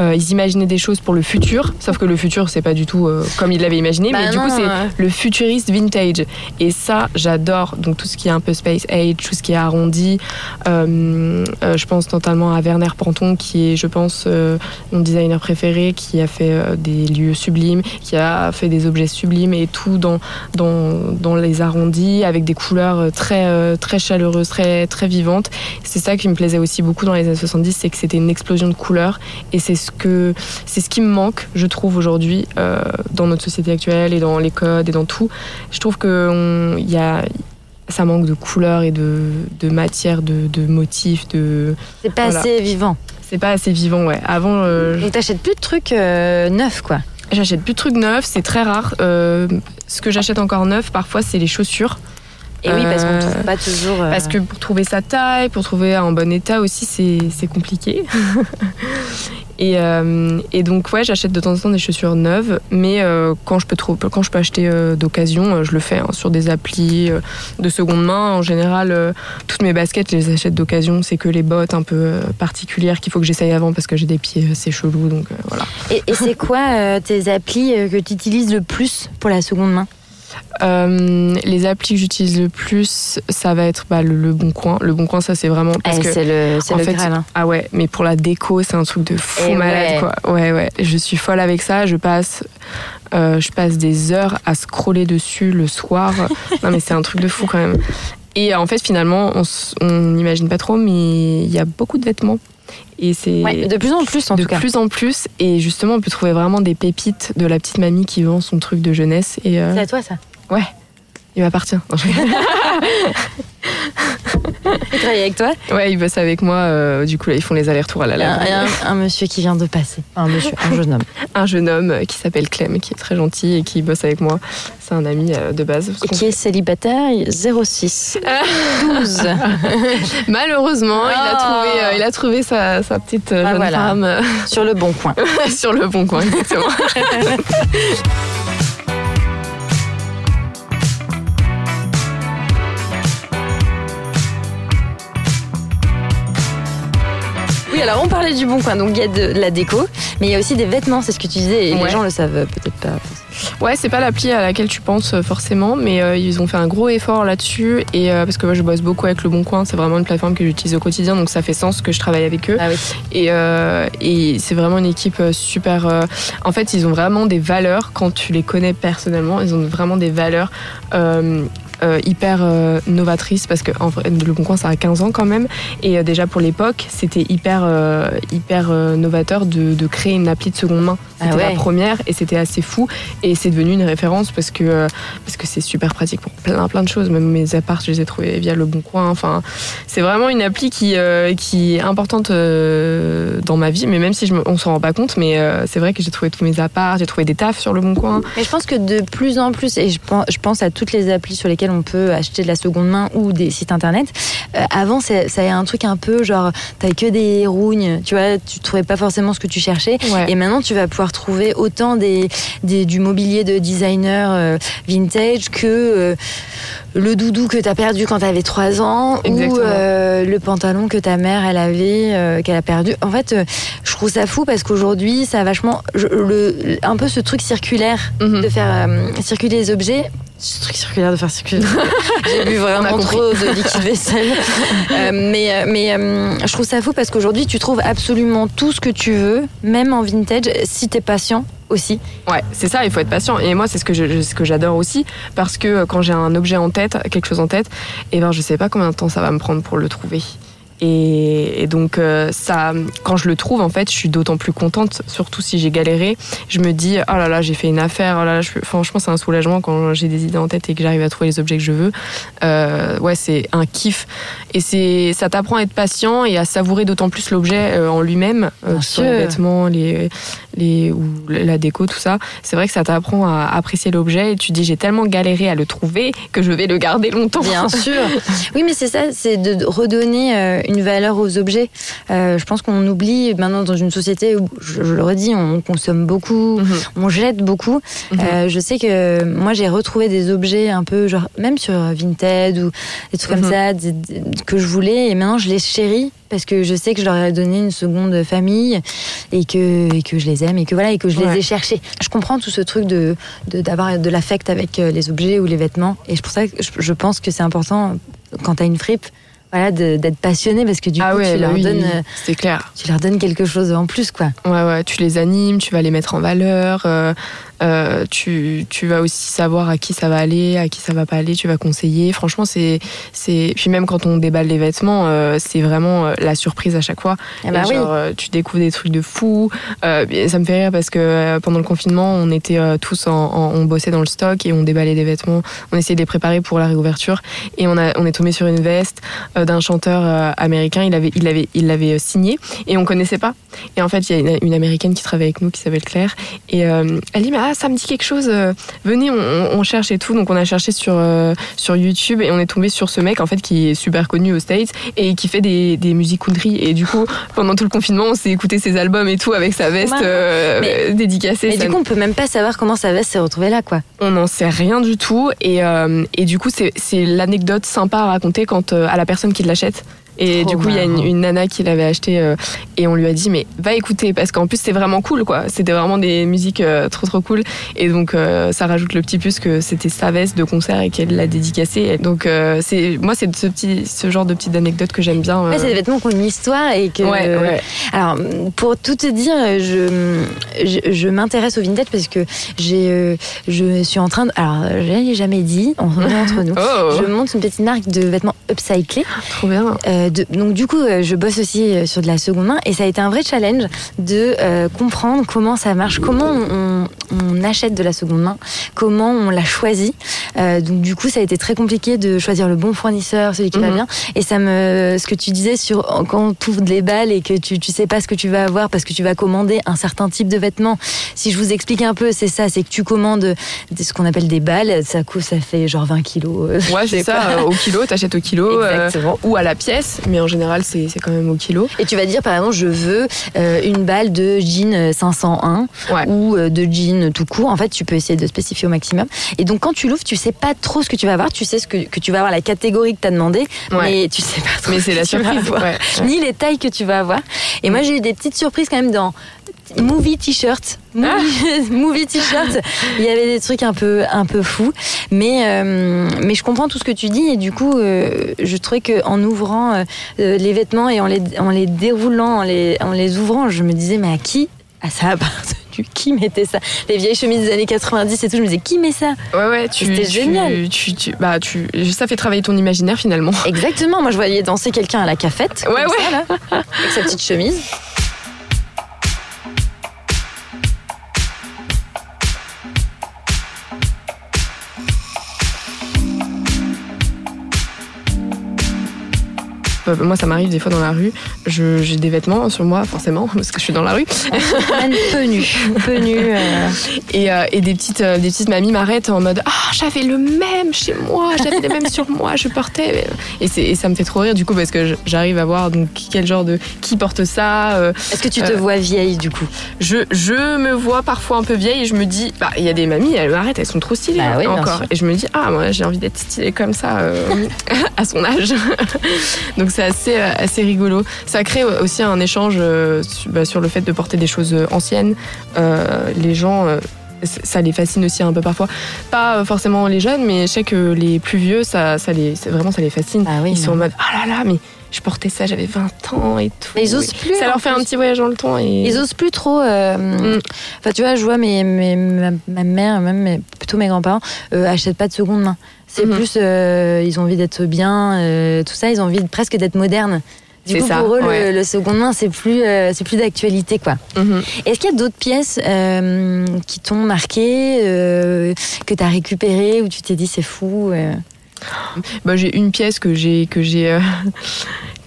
[SPEAKER 5] euh, ils imaginaient des choses pour le futur, sauf que le futur, c'est pas du tout euh, comme ils l'avaient imaginé,
[SPEAKER 1] Bah
[SPEAKER 5] mais du coup, c'est
[SPEAKER 1] ouais.
[SPEAKER 5] le futuriste vintage. Et ça, j'adore. Donc, tout ce qui est un peu space age, tout ce qui est arrondi. Euh, euh, je pense totalement à Werner Panton, qui est, je pense, euh, mon designer préféré, qui a fait euh, des lieux sublimes, qui a fait des objets sublimes et tout dans, dans, dans les arrondis, avec des couleurs euh, très, euh, très chaleureuses, très, très vivantes. C'est ça qui me plaisait aussi beaucoup dans les années 70, c'est que c'était une explosion de couleurs. Et c'est ce, que, c'est ce qui me manque, je trouve, aujourd'hui, euh, dans notre société actuelle et dans les codes et dans tout. Je trouve qu'il y a ça manque de couleurs et de, de matière, de, de motifs, de...
[SPEAKER 1] C'est pas
[SPEAKER 5] Voilà.
[SPEAKER 1] assez vivant.
[SPEAKER 5] C'est pas assez vivant, ouais. Avant, euh,
[SPEAKER 1] Donc, t'achètes plus de trucs euh, neufs, quoi.
[SPEAKER 5] j'achète plus de trucs neufs, c'est très rare. Euh, ce que j'achète encore neuf, parfois, c'est les chaussures.
[SPEAKER 1] Et oui, parce qu'on ne
[SPEAKER 5] Euh,
[SPEAKER 1] trouve pas toujours. euh,
[SPEAKER 5] Parce que pour trouver sa taille, pour trouver un bon état aussi, c'est compliqué. et, euh, et donc, ouais, j'achète de temps en temps des chaussures neuves, mais euh, quand, je peux quand je peux acheter euh, d'occasion, je le fais hein, sur des applis de seconde main. En général, toutes mes baskets, je les achète d'occasion. C'est que les bottes un peu particulières qu'il faut que j'essaye avant parce que j'ai des pieds assez chelous. Donc voilà.
[SPEAKER 1] Et, et c'est quoi tes applis que tu utilises le plus pour la seconde main?
[SPEAKER 5] Euh, les applis que j'utilise le plus, ça va être bah, le, le Bon Coin. Le Bon Coin, ça c'est vraiment parce
[SPEAKER 1] Eh,
[SPEAKER 5] que
[SPEAKER 1] c'est le, c'est
[SPEAKER 5] en
[SPEAKER 1] le
[SPEAKER 5] fait,
[SPEAKER 1] hein.
[SPEAKER 5] ah ouais, mais pour la déco, c'est un truc de fou
[SPEAKER 1] Eh
[SPEAKER 5] malade
[SPEAKER 1] ouais.
[SPEAKER 5] quoi. Ouais ouais, je suis folle avec ça. Je passe, euh, je passe des heures à scroller dessus le soir. non mais c'est un truc de fou quand même. Et en fait, finalement, on n'imagine pas trop, mais il y a beaucoup de vêtements. Et c'est
[SPEAKER 1] Ouais, de plus en plus en
[SPEAKER 5] de
[SPEAKER 1] tout cas.
[SPEAKER 5] plus en plus. Et justement, on peut trouver vraiment des pépites de la petite mamie qui vend son truc de jeunesse. Et euh,
[SPEAKER 1] C'est à toi ça.
[SPEAKER 5] ouais, il m'appartient.
[SPEAKER 1] Il travaille avec toi?
[SPEAKER 5] ouais, ils bossent avec moi. euh, du coup, là, ils font les allers-retours à la
[SPEAKER 1] Il a un,
[SPEAKER 5] laverie.
[SPEAKER 1] il y a un- un monsieur qui vient de passer. Un monsieur, un jeune homme.
[SPEAKER 5] un jeune homme qui s'appelle Clem, qui est très gentil et qui bosse avec moi. C'est un ami euh, de base.
[SPEAKER 1] Et qui est célibataire 06 12.
[SPEAKER 5] Malheureusement, il, a
[SPEAKER 1] Oh.
[SPEAKER 5] trouvé, euh, il a trouvé sa, sa petite
[SPEAKER 1] Ah,
[SPEAKER 5] jeune
[SPEAKER 1] voilà.
[SPEAKER 5] femme
[SPEAKER 1] Sur le bon coin.
[SPEAKER 5] sur le bon coin, exactement.
[SPEAKER 1] Oui, alors on parlait du bon coin, donc il y a de la déco, mais il y a aussi des vêtements, c'est ce que tu disais, et
[SPEAKER 5] Ouais.
[SPEAKER 1] les gens le savent peut-être pas.
[SPEAKER 5] ouais, c'est pas l'appli à laquelle tu penses euh, forcément, mais euh, ils ont fait un gros effort là-dessus. Et euh, parce que moi, je bosse beaucoup avec Le Bon Coin, c'est vraiment une plateforme que j'utilise au quotidien, donc ça fait sens que je travaille avec eux.
[SPEAKER 1] Ah oui.
[SPEAKER 5] Et, euh, et c'est vraiment une équipe super. en fait, ils ont vraiment des valeurs quand tu les connais personnellement. Ils ont vraiment des valeurs. Euh, hyper euh, novatrices parce que en vrai, le Bon Coin ça a 15 ans quand même. Et euh, déjà pour l'époque c'était hyper hyper novateur de, de créer une appli de seconde main.
[SPEAKER 1] Ah
[SPEAKER 5] c'était
[SPEAKER 1] ouais.
[SPEAKER 5] la première et c'était assez fou. Et c'est devenu une référence parce que parce que c'est super pratique pour plein plein de choses. Même mes apparts je les ai trouvés via le Bon Coin. Enfin c'est vraiment une appli qui, qui est importante dans ma vie, mais même si je me, on s'en rend pas compte, mais c'est vrai que j'ai trouvé tous mes apparts, j'ai trouvé des tafs sur le bon coin.
[SPEAKER 1] Mais je pense que de plus en plus, et je pense, je pense à toutes les applis sur lesquelles on peut acheter de la seconde main ou des sites internet, euh, avant ça avait un truc un peu genre, t'avais que des rougnes, tu vois, tu trouvais pas forcément ce que tu cherchais.
[SPEAKER 5] Ouais.
[SPEAKER 1] Et maintenant, tu vas pouvoir trouver autant des, des- du mobilier de designer euh, vintage que euh, le doudou que tu as perdu quand tu avais 3 ans
[SPEAKER 5] Exactement.
[SPEAKER 1] ou euh, le pantalon que ta mère elle avait euh, qu'elle a perdu. En fait, euh, je trouve ça fou parce qu'aujourd'hui, ça a vachement je- le, un peu ce truc circulaire
[SPEAKER 5] Mhm.
[SPEAKER 1] de faire circuler les objets. Ce truc circulaire de faire circuler. J'ai bu vraiment trop de liquide vaisselle. Mais mais je trouve ça fou parce qu'aujourd'hui, tu trouves absolument tout ce que tu veux, même en vintage, si t'es patient aussi.
[SPEAKER 5] Ouais, c'est ça, il faut être patient. Et moi, c'est ce que je- que j'adore aussi, parce que euh, quand j'ai un objet en tête, quelque chose en tête, et ben je sais pas combien de temps ça va me prendre pour le trouver. Et, et donc euh, ça, quand je le trouve, en fait, je suis d'autant plus contente, surtout si j'ai galéré. Je me dis, oh là là, j'ai fait une affaire. Oh là là, je peux- franchement, c'est un soulagement quand j'ai des idées en tête et que j'arrive à trouver les objets que je veux. Euh, ouais, c'est un kiff. Et c'est, ça t'apprend à être patient et à savourer d'autant plus l'objet euh, en lui-même, soit les vêtements, les, les ou la déco, tout ça. C'est vrai que ça t'apprend à apprécier l'objet et tu dis j'ai tellement galéré à le trouver que je vais le garder longtemps.
[SPEAKER 1] Bien sûr. Oui, mais c'est ça, c'est de redonner une valeur aux objets. Euh, je pense qu'on oublie maintenant dans une société où, je, je le redis, on consomme beaucoup,
[SPEAKER 5] Mhm.
[SPEAKER 1] on jette beaucoup.
[SPEAKER 5] Mhm.
[SPEAKER 1] Euh, je sais que moi j'ai retrouvé des objets un peu genre même sur Vinted ou des trucs
[SPEAKER 5] Mhm.
[SPEAKER 1] comme ça des- des- que je voulais et maintenant je les chéris parce que je sais que je leur ai donné une seconde famille et que et que je les aime et que voilà et que je
[SPEAKER 5] Ouais.
[SPEAKER 1] les ai cherchés. Je comprends tout ce truc de d'avoir de, l'affect avec euh, les objets ou les vêtements et c'est pour ça que je, je pense que c'est important quand tu as une fripe voilà d'être passionné parce que du
[SPEAKER 5] ah
[SPEAKER 1] coup
[SPEAKER 5] ouais,
[SPEAKER 1] tu
[SPEAKER 5] bah
[SPEAKER 1] leur
[SPEAKER 5] oui,
[SPEAKER 1] donnes euh,
[SPEAKER 5] c'est clair.
[SPEAKER 1] tu leur donnes quelque chose en plus quoi.
[SPEAKER 5] Ouais, ouais, tu les animes, tu vas les mettre en valeur, euh, euh, tu, tu vas aussi savoir à qui ça va aller, à qui ça va pas aller, tu vas conseiller. Franchement, c'est. c'est Puis même quand on déballe les vêtements, euh, c'est vraiment euh, la surprise à chaque fois.
[SPEAKER 1] Eh bah oui.
[SPEAKER 5] tu découvres des trucs de fou. Euh, ça me fait rire parce que pendant le confinement, on était tous en, en- on bossait dans le stock et on déballait des vêtements. On essayait de les préparer pour la réouverture et on a on est tombé sur une veste d'un chanteur américain. Il avait il avait il l'avait euh, signé et on connaissait pas. Et en fait, il y a une, une américaine qui travaille avec nous qui s'appelle Claire et elle dit mais ah ça me dit quelque chose. euh, venez, on, cherche et tout. Donc on a cherché sur euh, sur YouTube et on est tombé sur ce mec en fait qui est super connu aux States et qui fait des, des musiques country. Et du coup, pendant tout le confinement, on s'est écouté ses albums et tout avec sa veste euh,
[SPEAKER 1] Mais-
[SPEAKER 5] dédicacée.
[SPEAKER 1] Mais
[SPEAKER 5] Ça-
[SPEAKER 1] du coup on peut même pas savoir comment sa veste s'est retrouvée là quoi.
[SPEAKER 5] on n'en sait rien du tout et, euh, et du coup c'est c'est l'anecdote sympa à raconter quand à la personne qui l'achète Et
[SPEAKER 1] Trop
[SPEAKER 5] du coup, il y a une, nana qui l'avait acheté euh, et on lui a dit mais va écouter parce qu'en plus c'est vraiment cool quoi. C'était vraiment des musiques euh, trop trop cool et donc euh, ça rajoute le petit plus que c'était sa veste de concert et qu'elle l'a dédicacé. Et donc c'est moi c'est ce petit ce genre de petites anecdotes que j'aime bien.
[SPEAKER 1] Ouais, c'est des vêtements qui ont une histoire et que.
[SPEAKER 5] Ouais, ouais.
[SPEAKER 1] Alors, pour tout te dire, je, je, je m'intéresse au vintage parce que j'ai, je suis en train de. Alors, je l'ai jamais dit, on entre nous.
[SPEAKER 5] Oh,
[SPEAKER 1] Je monte une petite marque de vêtements upcyclés.
[SPEAKER 5] trop bien.
[SPEAKER 1] De- donc du coup, euh, je bosse aussi euh, sur de la seconde main et ça a été un vrai challenge de euh, comprendre comment ça marche, comment on, on achète de la seconde main, comment on la choisit. Euh, donc du coup, ça a été très compliqué de choisir le bon fournisseur, celui qui va
[SPEAKER 5] Mhm.
[SPEAKER 1] bien. Et ça me, ce que tu disais sur quand tu ouvres les balles et que tu tu sais pas ce que tu vas avoir parce que tu vas commander un certain type de vêtements. Si je vous explique un peu, c'est ça, c'est que tu commandes de ce qu'on appelle des balles, ça coûte, ça fait genre 20 kilos. euh,
[SPEAKER 5] Ouais, c'est ça, euh, au kilo, t'achètes au kilo. euh,
[SPEAKER 1] Exactement.
[SPEAKER 5] ou à la pièce, mais en général, c'est quand même au kilo.
[SPEAKER 1] Et tu vas dire, par exemple, je veux euh, une balle de jean euh, 501
[SPEAKER 5] Ouais.
[SPEAKER 1] ou euh, de jean tout court. En fait, tu peux essayer de spécifier au maximum. Et donc, quand tu l'ouvres, tu sais pas trop ce que tu vas avoir. Tu sais ce que, que tu vas avoir, la catégorie que tu as demandé,
[SPEAKER 5] Ouais.
[SPEAKER 1] mais tu sais pas trop
[SPEAKER 5] Mais
[SPEAKER 1] ce que
[SPEAKER 5] la
[SPEAKER 1] tu vas
[SPEAKER 5] surprise.
[SPEAKER 1] avoir.
[SPEAKER 5] ouais.
[SPEAKER 1] Ni les tailles que tu vas avoir. Et moi, j'ai eu des petites surprises quand même dans movie t-shirt. Movie,
[SPEAKER 5] Ah.
[SPEAKER 1] movie t-shirt. Il y avait des trucs un peu, un peu fous. Mais, euh, mais je comprends tout ce que tu dis. Et du coup, euh, je trouvais qu'en ouvrant euh, les vêtements et en les, en les déroulant, en les, en les ouvrant, je me disais, mais à qui? À ça appartenu Qui mettait ça? Les vieilles chemises des années 90 et tout. Je me disais, qui met ça?
[SPEAKER 5] Ouais, ouais, tu,
[SPEAKER 1] C'était génial.
[SPEAKER 5] Tu, tu- bah, tu, ça fait travailler ton imaginaire finalement.
[SPEAKER 1] Exactement. Moi, je voyais danser quelqu'un à la cafette.
[SPEAKER 5] Ouais, ouais.
[SPEAKER 1] ça, là, avec sa petite chemise.
[SPEAKER 5] Moi, ça m'arrive des fois dans la rue. je- J'ai des vêtements sur moi, forcément, parce que je suis dans la rue.
[SPEAKER 1] Même peu. Peu euh,
[SPEAKER 5] Et, euh, et des, petites, euh, des petites mamies m'arrêtent en mode Ah, j'avais le même chez moi, j'avais les mêmes sur moi, je portais. Et, c'est- et ça me fait trop rire du coup, parce que j'arrive à voir donc, quel genre de. qui porte ça. euh,
[SPEAKER 1] Est-ce que tu te
[SPEAKER 5] Euh,
[SPEAKER 1] vois vieille du coup?
[SPEAKER 5] je, je me vois parfois un peu vieille et je me dis, bah, il y a des mamies, elles m'arrêtent, elles sont trop stylées
[SPEAKER 1] Bah
[SPEAKER 5] hein,
[SPEAKER 1] oui,
[SPEAKER 5] encore. Et je me dis, ah, moi j'ai envie d'être stylée comme ça euh, à son âge. Donc c'est assez, euh, assez rigolo. Ça crée aussi un échange euh, sur, bah, sur le fait de porter des choses euh, anciennes. Les gens. ça les fascine aussi un peu parfois. Pas forcément les jeunes, mais je sais que les plus vieux, ça, ça les, vraiment, ça les fascine.
[SPEAKER 1] Ah oui,
[SPEAKER 5] Ils sont en mode, ah là là, mais je portais ça, j'avais 20 ans et tout.
[SPEAKER 1] Ils osent plus,
[SPEAKER 5] Ça leur fait un petit voyage dans le temps. Et...
[SPEAKER 1] Ils osent plus trop. euh,
[SPEAKER 5] Mm.
[SPEAKER 1] Enfin, tu vois, je vois mes, mes- ma, ma mère, même mes- plutôt mes grands-parents, euh, achètent pas de seconde main. C'est
[SPEAKER 5] Mhm.
[SPEAKER 1] plus, euh, ils ont envie d'être bien, euh, tout ça. Ils ont envie de- presque d'être modernes. Du coup,
[SPEAKER 5] ça,
[SPEAKER 1] pour eux, le-
[SPEAKER 5] ouais.
[SPEAKER 1] le, seconde main, c'est plus, euh, c'est plus d'actualité, quoi.
[SPEAKER 5] Mhm.
[SPEAKER 1] Est-ce qu'il y a d'autres pièces qui t'ont marqué, que t'as récupérées, où tu t'es dit c'est fou
[SPEAKER 5] Bah, j'ai une pièce que j'ai que j'ai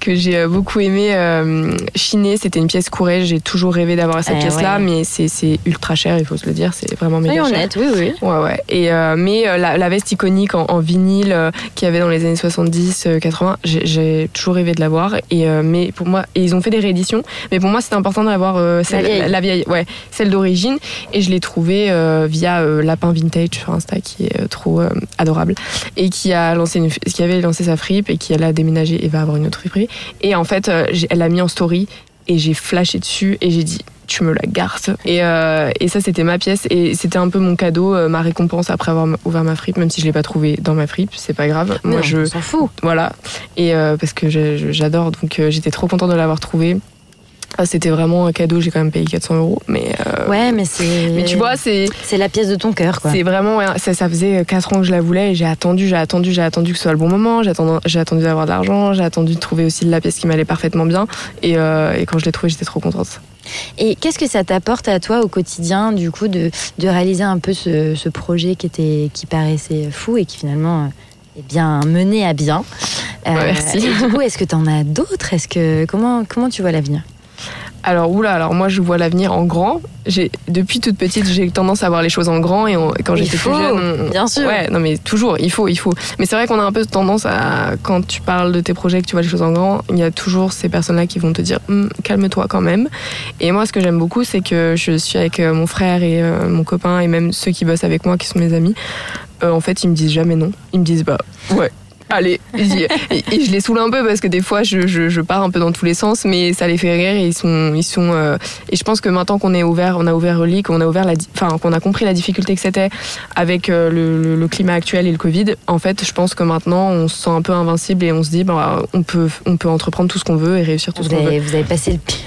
[SPEAKER 5] que j'ai euh, beaucoup aimé euh, chiner. C'était une pièce Courrèges. J'ai toujours rêvé d'avoir cette
[SPEAKER 1] Eh
[SPEAKER 5] pièce-là,
[SPEAKER 1] ouais.
[SPEAKER 5] mais c'est ultra cher. Il faut se le dire. C'est vraiment méga cher.
[SPEAKER 1] honnêtes, oui, oui.
[SPEAKER 5] Ouais, ouais. Et, euh, mais euh, la, la veste iconique en, en vinyle euh, qu'il y avait dans les années 70, euh, 80, j'ai- toujours rêvé de l'avoir. Et, mais pour moi, et ils ont fait des rééditions. Mais pour moi, c'était important d'avoir
[SPEAKER 1] vieille.
[SPEAKER 5] la vieille, ouais, celle d'origine. Et je l'ai trouvée via Lapin Vintage sur Insta, qui est trop adorable. Et qui a lancé une, qui avait lancé sa fripe et qui elle a déménagé et va avoir une autre friperie. Et en fait, euh, elle l'a mis en story et j'ai flashé dessus et j'ai dit tu me la gardes. Et, euh, et ça c'était ma pièce et c'était un peu mon cadeau euh, ma récompense après avoir ouvert ma fripe même si je l'ai pas trouvée dans ma fripe c'est pas grave.
[SPEAKER 1] Mais
[SPEAKER 5] moi
[SPEAKER 1] non,
[SPEAKER 5] je
[SPEAKER 1] s'en fout.
[SPEAKER 5] voilà. Et euh, parce que j'adore donc j'étais trop contente de l'avoir trouvée Ah, c'était vraiment un cadeau j'ai quand même payé 400 euros mais euh,
[SPEAKER 1] Ouais, mais c'est.
[SPEAKER 5] mais tu vois c'est
[SPEAKER 1] c'est la pièce de ton cœur, quoi.
[SPEAKER 5] c'est vraiment, ça, ça faisait 4 ans que je la voulais et j'ai attendu, j'ai attendu, j'ai attendu que ce soit le bon moment, j'ai attendu, attendu d'avoir de l'argent, j'ai attendu de trouver aussi la pièce qui m'allait parfaitement bien et, euh, et quand je l'ai trouvée, j'étais trop contente.
[SPEAKER 1] Et qu'est-ce que ça t'apporte à toi au quotidien, du coup, de, de réaliser un peu ce, ce projet qui, était, qui paraissait fou et qui finalement euh, est bien mené à bien? Euh,
[SPEAKER 5] merci.
[SPEAKER 1] Et du coup, est-ce que tu en as d'autres? Est-ce que comment comment tu vois l'avenir?
[SPEAKER 5] Alors oula, alors moi je vois l'avenir en grand. J'ai depuis toute petite j'ai tendance à voir les choses en grand et, on- et quand j'étais plus jeune, on-
[SPEAKER 1] bien sûr.
[SPEAKER 5] Ouais, non mais toujours, il faut, il faut. Mais c'est vrai qu'on a un peu tendance à quand tu parles de tes projets, que tu vois les choses en grand, il y a toujours ces personnes-là qui vont te dire Hum, calme-toi quand même. Et moi ce que j'aime beaucoup c'est que je suis avec euh, mon frère et euh, mon copain et même ceux qui bossent avec moi qui sont mes amis. Euh, en fait ils me disent jamais non. Ils me disent bah ouais. Allez. Et, je les saoule un peu parce que des fois, je, je, pars un peu dans tous les sens, mais ça les fait rire et ils sont. Ils sont euh, et je pense que maintenant qu'on est ouvert, on a ouvert Relic, qu'on a ouvert la, enfin, qu'on a compris la difficulté que c'était avec euh, le, le, climat actuel et le Covid, en fait, je pense que maintenant, on se sent un peu invincible et on se dit, bah, on peut, on peut entreprendre tout ce qu'on veut et réussir tout ce qu'on veut.
[SPEAKER 1] Vous avez passé le pire.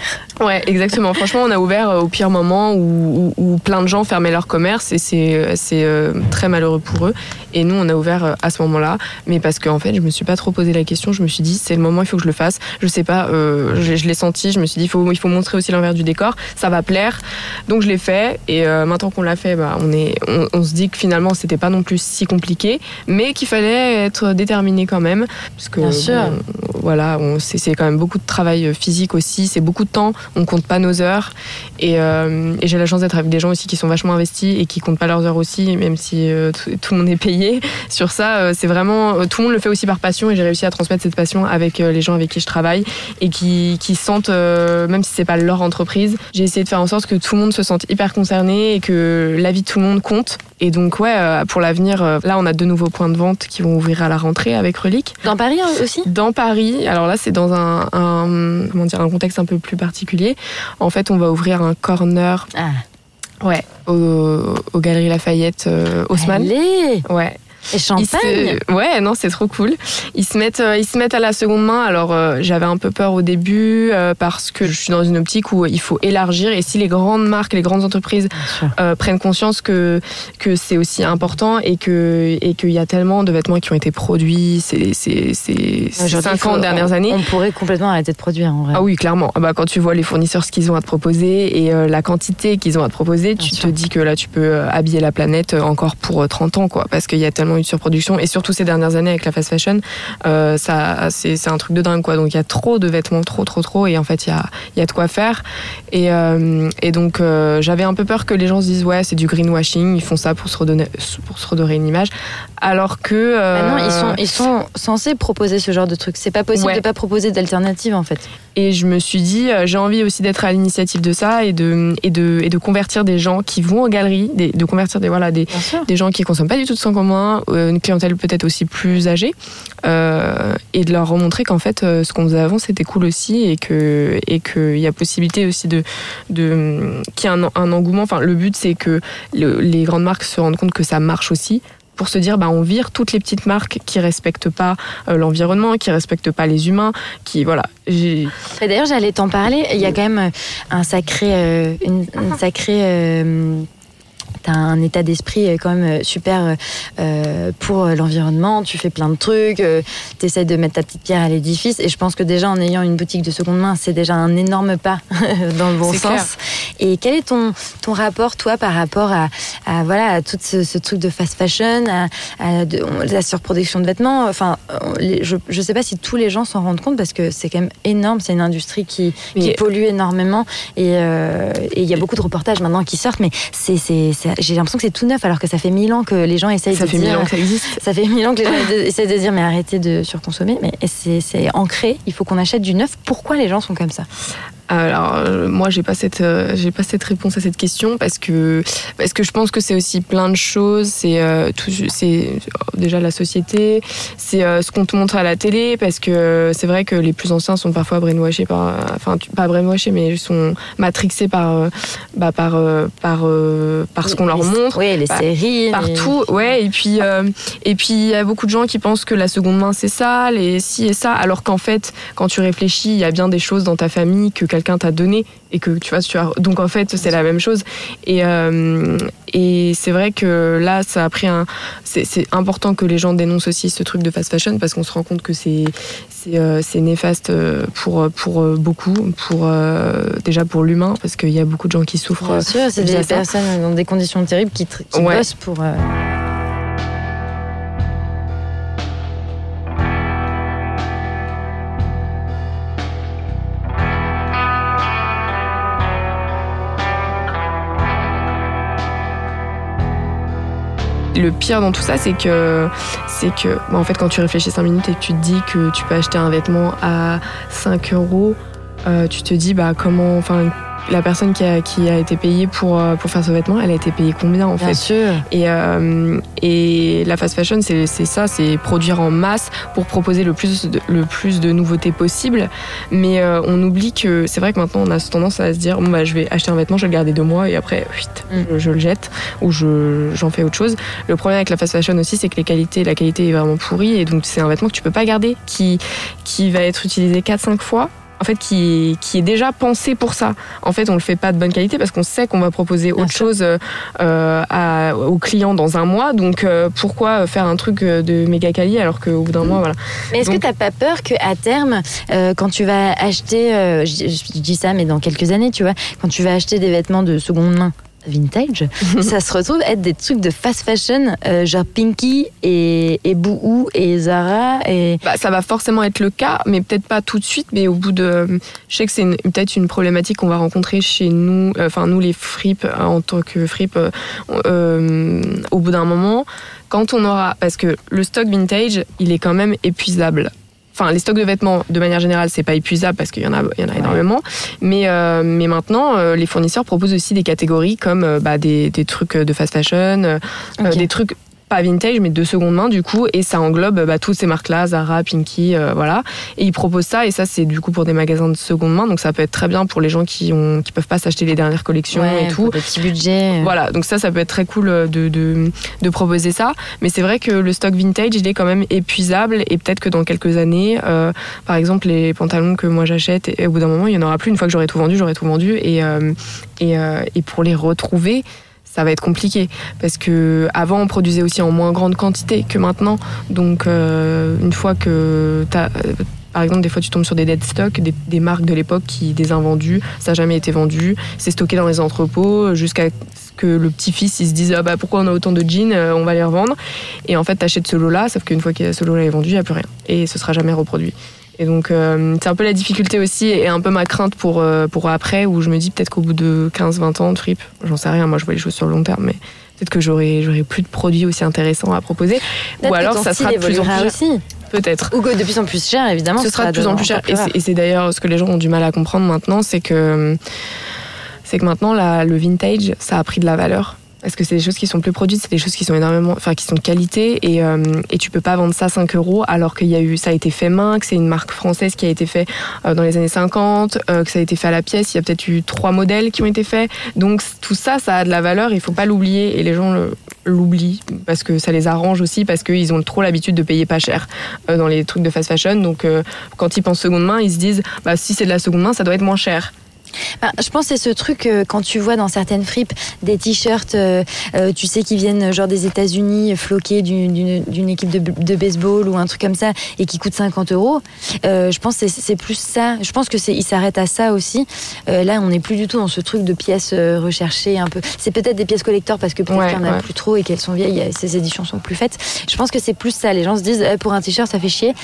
[SPEAKER 5] Ouais, exactement. Franchement, on a ouvert euh, au pire moment où, où, plein de gens fermaient leur commerce et c'est, c'est très malheureux pour eux. Et nous, on a ouvert à ce moment-là, mais parce qu'en en fait, je me suis pas trop posé la question. Je me suis dit, c'est le moment, il faut que je le fasse. Je sais pas, euh, je, l'ai senti. Je me suis dit, il faut, il faut montrer aussi l'envers du décor. Ça va plaire. Donc je l'ai fait. Et euh, maintenant qu'on l'a fait, bah, on, est, on, se dit que finalement, c'était pas non plus si compliqué, mais qu'il fallait être déterminé quand même.
[SPEAKER 1] Parce que, Bien sûr.
[SPEAKER 5] voilà, c'est quand même beaucoup de travail physique aussi. C'est beaucoup de temps. On compte pas nos heures. Et, euh, et j'ai la chance d'être avec des gens aussi qui sont vachement investis et qui comptent pas leurs heures aussi, même si tout, le monde est payé. Sur ça, c'est vraiment tout le monde le fait aussi par passion et j'ai réussi à transmettre cette passion avec euh, les gens avec qui je travaille et qui, qui sentent, euh, même si c'est pas leur entreprise, j'ai essayé de faire en sorte que tout le monde se sente hyper concerné et que la vie de tout le monde compte. Et donc ouais, euh, pour l'avenir, là on a deux nouveaux points de vente qui vont ouvrir à la rentrée avec Relique.
[SPEAKER 1] Dans Paris aussi?
[SPEAKER 5] Dans Paris. Alors là c'est dans un, comment dire un contexte un peu plus particulier. En fait on va ouvrir un corner.
[SPEAKER 1] Ah.
[SPEAKER 5] Ouais, au, aux Galeries Lafayette Haussmann.
[SPEAKER 1] Allez
[SPEAKER 5] Ouais,
[SPEAKER 1] et champagne
[SPEAKER 5] Ouais, non, c'est trop cool. Ils se mettent, euh, ils se mettent à la seconde main. Alors, euh, j'avais un peu peur au début euh, parce que je suis dans une optique où il faut élargir. Et si les grandes marques, les grandes entreprises prennent conscience que que c'est aussi important et que et qu'il y a tellement de vêtements qui ont été produits ces ces ces cinq ans dernières années,
[SPEAKER 1] on pourrait complètement arrêter de produire. En vrai.
[SPEAKER 5] Ah oui, clairement. Ah bah, quand tu vois les fournisseurs ce qu'ils ont à te proposer et la quantité qu'ils ont à te proposer, tu te dis que là, tu peux habiller la planète encore pour 30 ans, quoi, parce qu'il y a tellement eu de surproduction. Et surtout ces dernières années avec la fast fashion, euh, ça c'est un truc de dingue quoi. Donc il y a trop de vêtements, trop trop trop. Et en fait il y a, y a de quoi faire. Et, euh, et donc euh, j'avais un peu peur que les gens se disent ouais c'est du greenwashing, ils font ça pour se redonner pour se redorer une image, alors que
[SPEAKER 1] bah non ils sont ils sont censés proposer ce genre de truc. C'est pas possible de pas proposer d'alternatives en fait.
[SPEAKER 5] Et je me suis dit j'ai envie aussi d'être à l'initiative de ça et de et de et de convertir des gens qui vont en galerie, de convertir des voilà des des gens qui consomment pas du tout de sang commun une clientèle peut-être aussi plus âgée, euh, et de leur remontrer qu'en fait, euh, ce qu'on faisait avant, c'était cool aussi, et que et qu'il y a possibilité aussi de, de qu'il y ait un, engouement. Enfin, le but, c'est que les grandes marques se rendent compte que ça marche aussi pour se dire bah on vire toutes les petites marques qui respectent pas l'environnement, qui respectent pas les humains, qui voilà.
[SPEAKER 1] D'ailleurs j'allais t'en parler. Il y a quand même un sacré, une, une sacrée tu as un état d'esprit euh, quand même euh, super euh, pour l'environnement, tu fais plein de trucs, tu essaies de mettre ta petite pierre à l'édifice. Et je pense que déjà en ayant une boutique de seconde main, c'est déjà un énorme pas dans le bon sens. Et quel est ton, ton rapport, toi, par rapport à, voilà, à tout ce, truc de fast fashion, à, la surproduction de vêtements? Enfin, je ne sais pas si tous les gens s'en rendent compte parce que c'est quand même énorme. C'est une industrie qui, qui pollue énormément. Et il y a beaucoup de reportages maintenant qui sortent, mais c'est j'ai l'impression que c'est tout neuf alors que ça fait mille ans que les gens essayent
[SPEAKER 5] ça
[SPEAKER 1] de
[SPEAKER 5] fait
[SPEAKER 1] dire.
[SPEAKER 5] Mille ans que ça existe.
[SPEAKER 1] Ça fait mille ans que les gens essayent de dire mais arrêtez de surconsommer. Mais c'est ancré. Il faut qu'on achète du neuf. Pourquoi les gens sont comme ça?
[SPEAKER 5] Alors euh, moi j'ai pas cette euh, j'ai pas cette réponse à cette question parce que parce que je pense que c'est aussi plein de choses. C'est euh, tout c'est déjà la société. C'est ce qu'on te montre à la télé parce que c'est vrai que les plus anciens sont parfois brainwashés par enfin pas brainwashés mais ils sont matrixés par bah, par par par ce qu'on leur montre.
[SPEAKER 1] oui les séries
[SPEAKER 5] partout ouais et puis et puis il y a beaucoup de gens qui pensent que la seconde main c'est ça les ci et ça alors qu'en fait quand tu réfléchis il y a bien des choses dans ta famille que quelqu'un t'a donné et que tu vois, tu as... donc en fait c'est la même chose. Et, euh, et c'est vrai que là ça a pris un, c'est important que les gens dénoncent aussi ce truc de fast fashion parce qu'on se rend compte que c'est c'est euh, néfaste euh, pour pour beaucoup, pour déjà pour l'humain parce qu'il y a beaucoup de gens qui souffrent.
[SPEAKER 1] Bien sûr, c'est des personnes dans des conditions terribles qui, qui bossent pour.
[SPEAKER 5] Le pire dans tout ça, c'est que, c'est que, bah, en fait, quand tu réfléchis 5 minutes et que tu te dis que tu peux acheter un vêtement à 5 euros, euh, tu te dis bah comment, enfin la personne qui a, qui a été payée pour, euh, pour faire ce vêtement, elle a été payée combien en
[SPEAKER 1] Bien
[SPEAKER 5] fait
[SPEAKER 1] sûr.
[SPEAKER 5] et, euh, et la fast fashion, c'est c'est ça, c'est produire en masse pour proposer le plus de, le plus de nouveautés possible. Mais euh, on oublie que c'est vrai que maintenant on a tendance à se dire bon, bah, je vais acheter un vêtement, je vais le garder deux mois et après fuit,
[SPEAKER 1] Mm.
[SPEAKER 5] je, je le jette ou je- j'en fais autre chose. Le problème avec la fast fashion aussi, c'est que les qualités, la qualité est vraiment pourrie et donc c'est un vêtement que tu peux pas garder, qui, qui va être utilisé 4-5 fois. En fait, qui, qui est déjà pensé pour ça. En fait, on le fait pas de bonne qualité parce qu'on sait qu'on va proposer autre chose euh, à, aux clients dans un mois. Donc, euh, pourquoi faire un truc euh, de méga quali alors qu'au bout d'un mois, voilà.
[SPEAKER 1] Mais est-ce que
[SPEAKER 5] Donc-
[SPEAKER 1] t'as pas peur qu'à terme, euh, quand tu vas acheter, euh, je, je dis ça, mais dans quelques années, tu vois, quand tu vas acheter des vêtements de seconde main vintage, ça se retrouve être des trucs de fast fashion, euh, genre Pinky et, et Boohoo et Zara et
[SPEAKER 5] Bah, ça va forcément être le cas, mais peut-être pas tout de suite. Mais au bout de, je sais que c'est peut-être une problématique qu'on va rencontrer chez nous, euh, enfin nous les fripes euh, en tant que fripes, euh, au bout d'un moment, quand on aura, parce que le stock vintage, il est quand même épuisable. Enfin, les stocks de vêtements, de manière générale, c'est pas épuisable parce qu'il y en a, il y en a énormément. Mais, euh, mais maintenant, euh, les fournisseurs proposent aussi des catégories comme euh, bah, des, des trucs de fast fashion, euh, euh, des trucs pas vintage mais de seconde main du coup et ça englobe bah, toutes ces marques là Zara Pinky euh, voilà et ils proposent ça et ça c'est du coup pour des magasins de seconde main donc ça peut être très bien pour les gens qui ont qui peuvent pas s'acheter les dernières collections
[SPEAKER 1] ouais,
[SPEAKER 5] et tout
[SPEAKER 1] pour des petits budgets.
[SPEAKER 5] voilà, donc ça, ça peut être très cool euh, de, de, de proposer ça. Mais c'est vrai que le stock vintage, il est quand même épuisable et peut-être que dans quelques années, euh, par exemple, les pantalons que moi j'achète, au bout d'un moment, il y en aura plus. Une fois que j'aurai tout vendu, j'aurai tout vendu. Et, euh, et, et pour les retrouver, ça va être compliqué parce que avant on produisait aussi en moins grande quantité que maintenant. Donc euh, une fois que t'as euh, par exemple, des fois, tu tombes sur des dead stock, des, marques de l'époque qui des invendus, ça n'a jamais été vendu, c'est stocké dans les entrepôts jusqu'à ce que le petit-fils il se dise ah bah pourquoi on a autant de jeans, euh, on va les revendre. Et en fait, t'achètes ce lot-là, sauf qu'une fois que ce lot-là est vendu, il n'y a plus rien et ce sera jamais reproduit. Et donc, euh, c'est un peu la difficulté aussi et un peu ma crainte pour, euh, pour après, où je me dis peut-être qu'au bout de 15-20 ans, trip, j'en sais rien, moi je vois les choses sur le long terme, mais peut-être que j'aurai j'aurai plus de produits aussi intéressants à proposer. Ou alors ça sera de plus en plus cher.
[SPEAKER 1] aussi.
[SPEAKER 5] Peut-être.
[SPEAKER 1] Ou que de plus en plus cher, évidemment.
[SPEAKER 5] Ce sera de plus en plus cher. Et c'est- Et c'est d'ailleurs ce que les gens ont du mal à comprendre maintenant, c'est que c'est que maintenant le vintage, ça a pris de la valeur. Parce que c'est des choses qui sont plus produites, c'est des choses qui sont énormément, enfin qui sont de qualité et, euh, et tu peux pas vendre ça 5 euros alors qu'il y a eu, ça a été fait main, que c'est une marque française qui a été fait euh, dans les années 50, euh, que ça a été fait à la pièce, il y a peut-être eu trois modèles qui ont été faits. Donc tout ça, ça a de la valeur, il faut pas l'oublier et les gens l'oublient parce que ça les arrange aussi parce qu'ils ont trop l'habitude de payer pas cher euh, dans les trucs de fast fashion. Donc quand ils pensent seconde main, ils se disent bah si c'est de la seconde main, ça doit être moins cher.
[SPEAKER 1] Bah, je pense que c'est ce truc euh, quand tu vois dans certaines fripes des t-shirts, euh, euh, tu sais, qui viennent genre des États-Unis, floqués d'une- équipe de, de baseball ou un truc comme ça et qui coûtent 50 euros. Euh, je pense que c'est- c'est plus ça. Je pense que c'est il s'arrête à ça aussi. Euh, là, on n'est plus du tout dans ce truc de pièces recherchées un peu. C'est peut-être des pièces collector parce que peut-être
[SPEAKER 5] Ouais,
[SPEAKER 1] qu'il n'y en a
[SPEAKER 5] ouais.
[SPEAKER 1] plus trop et qu'elles sont vieilles, ces éditions sont plus faites. Je pense que c'est plus ça. Les gens se disent eh, pour un t-shirt ça fait chier,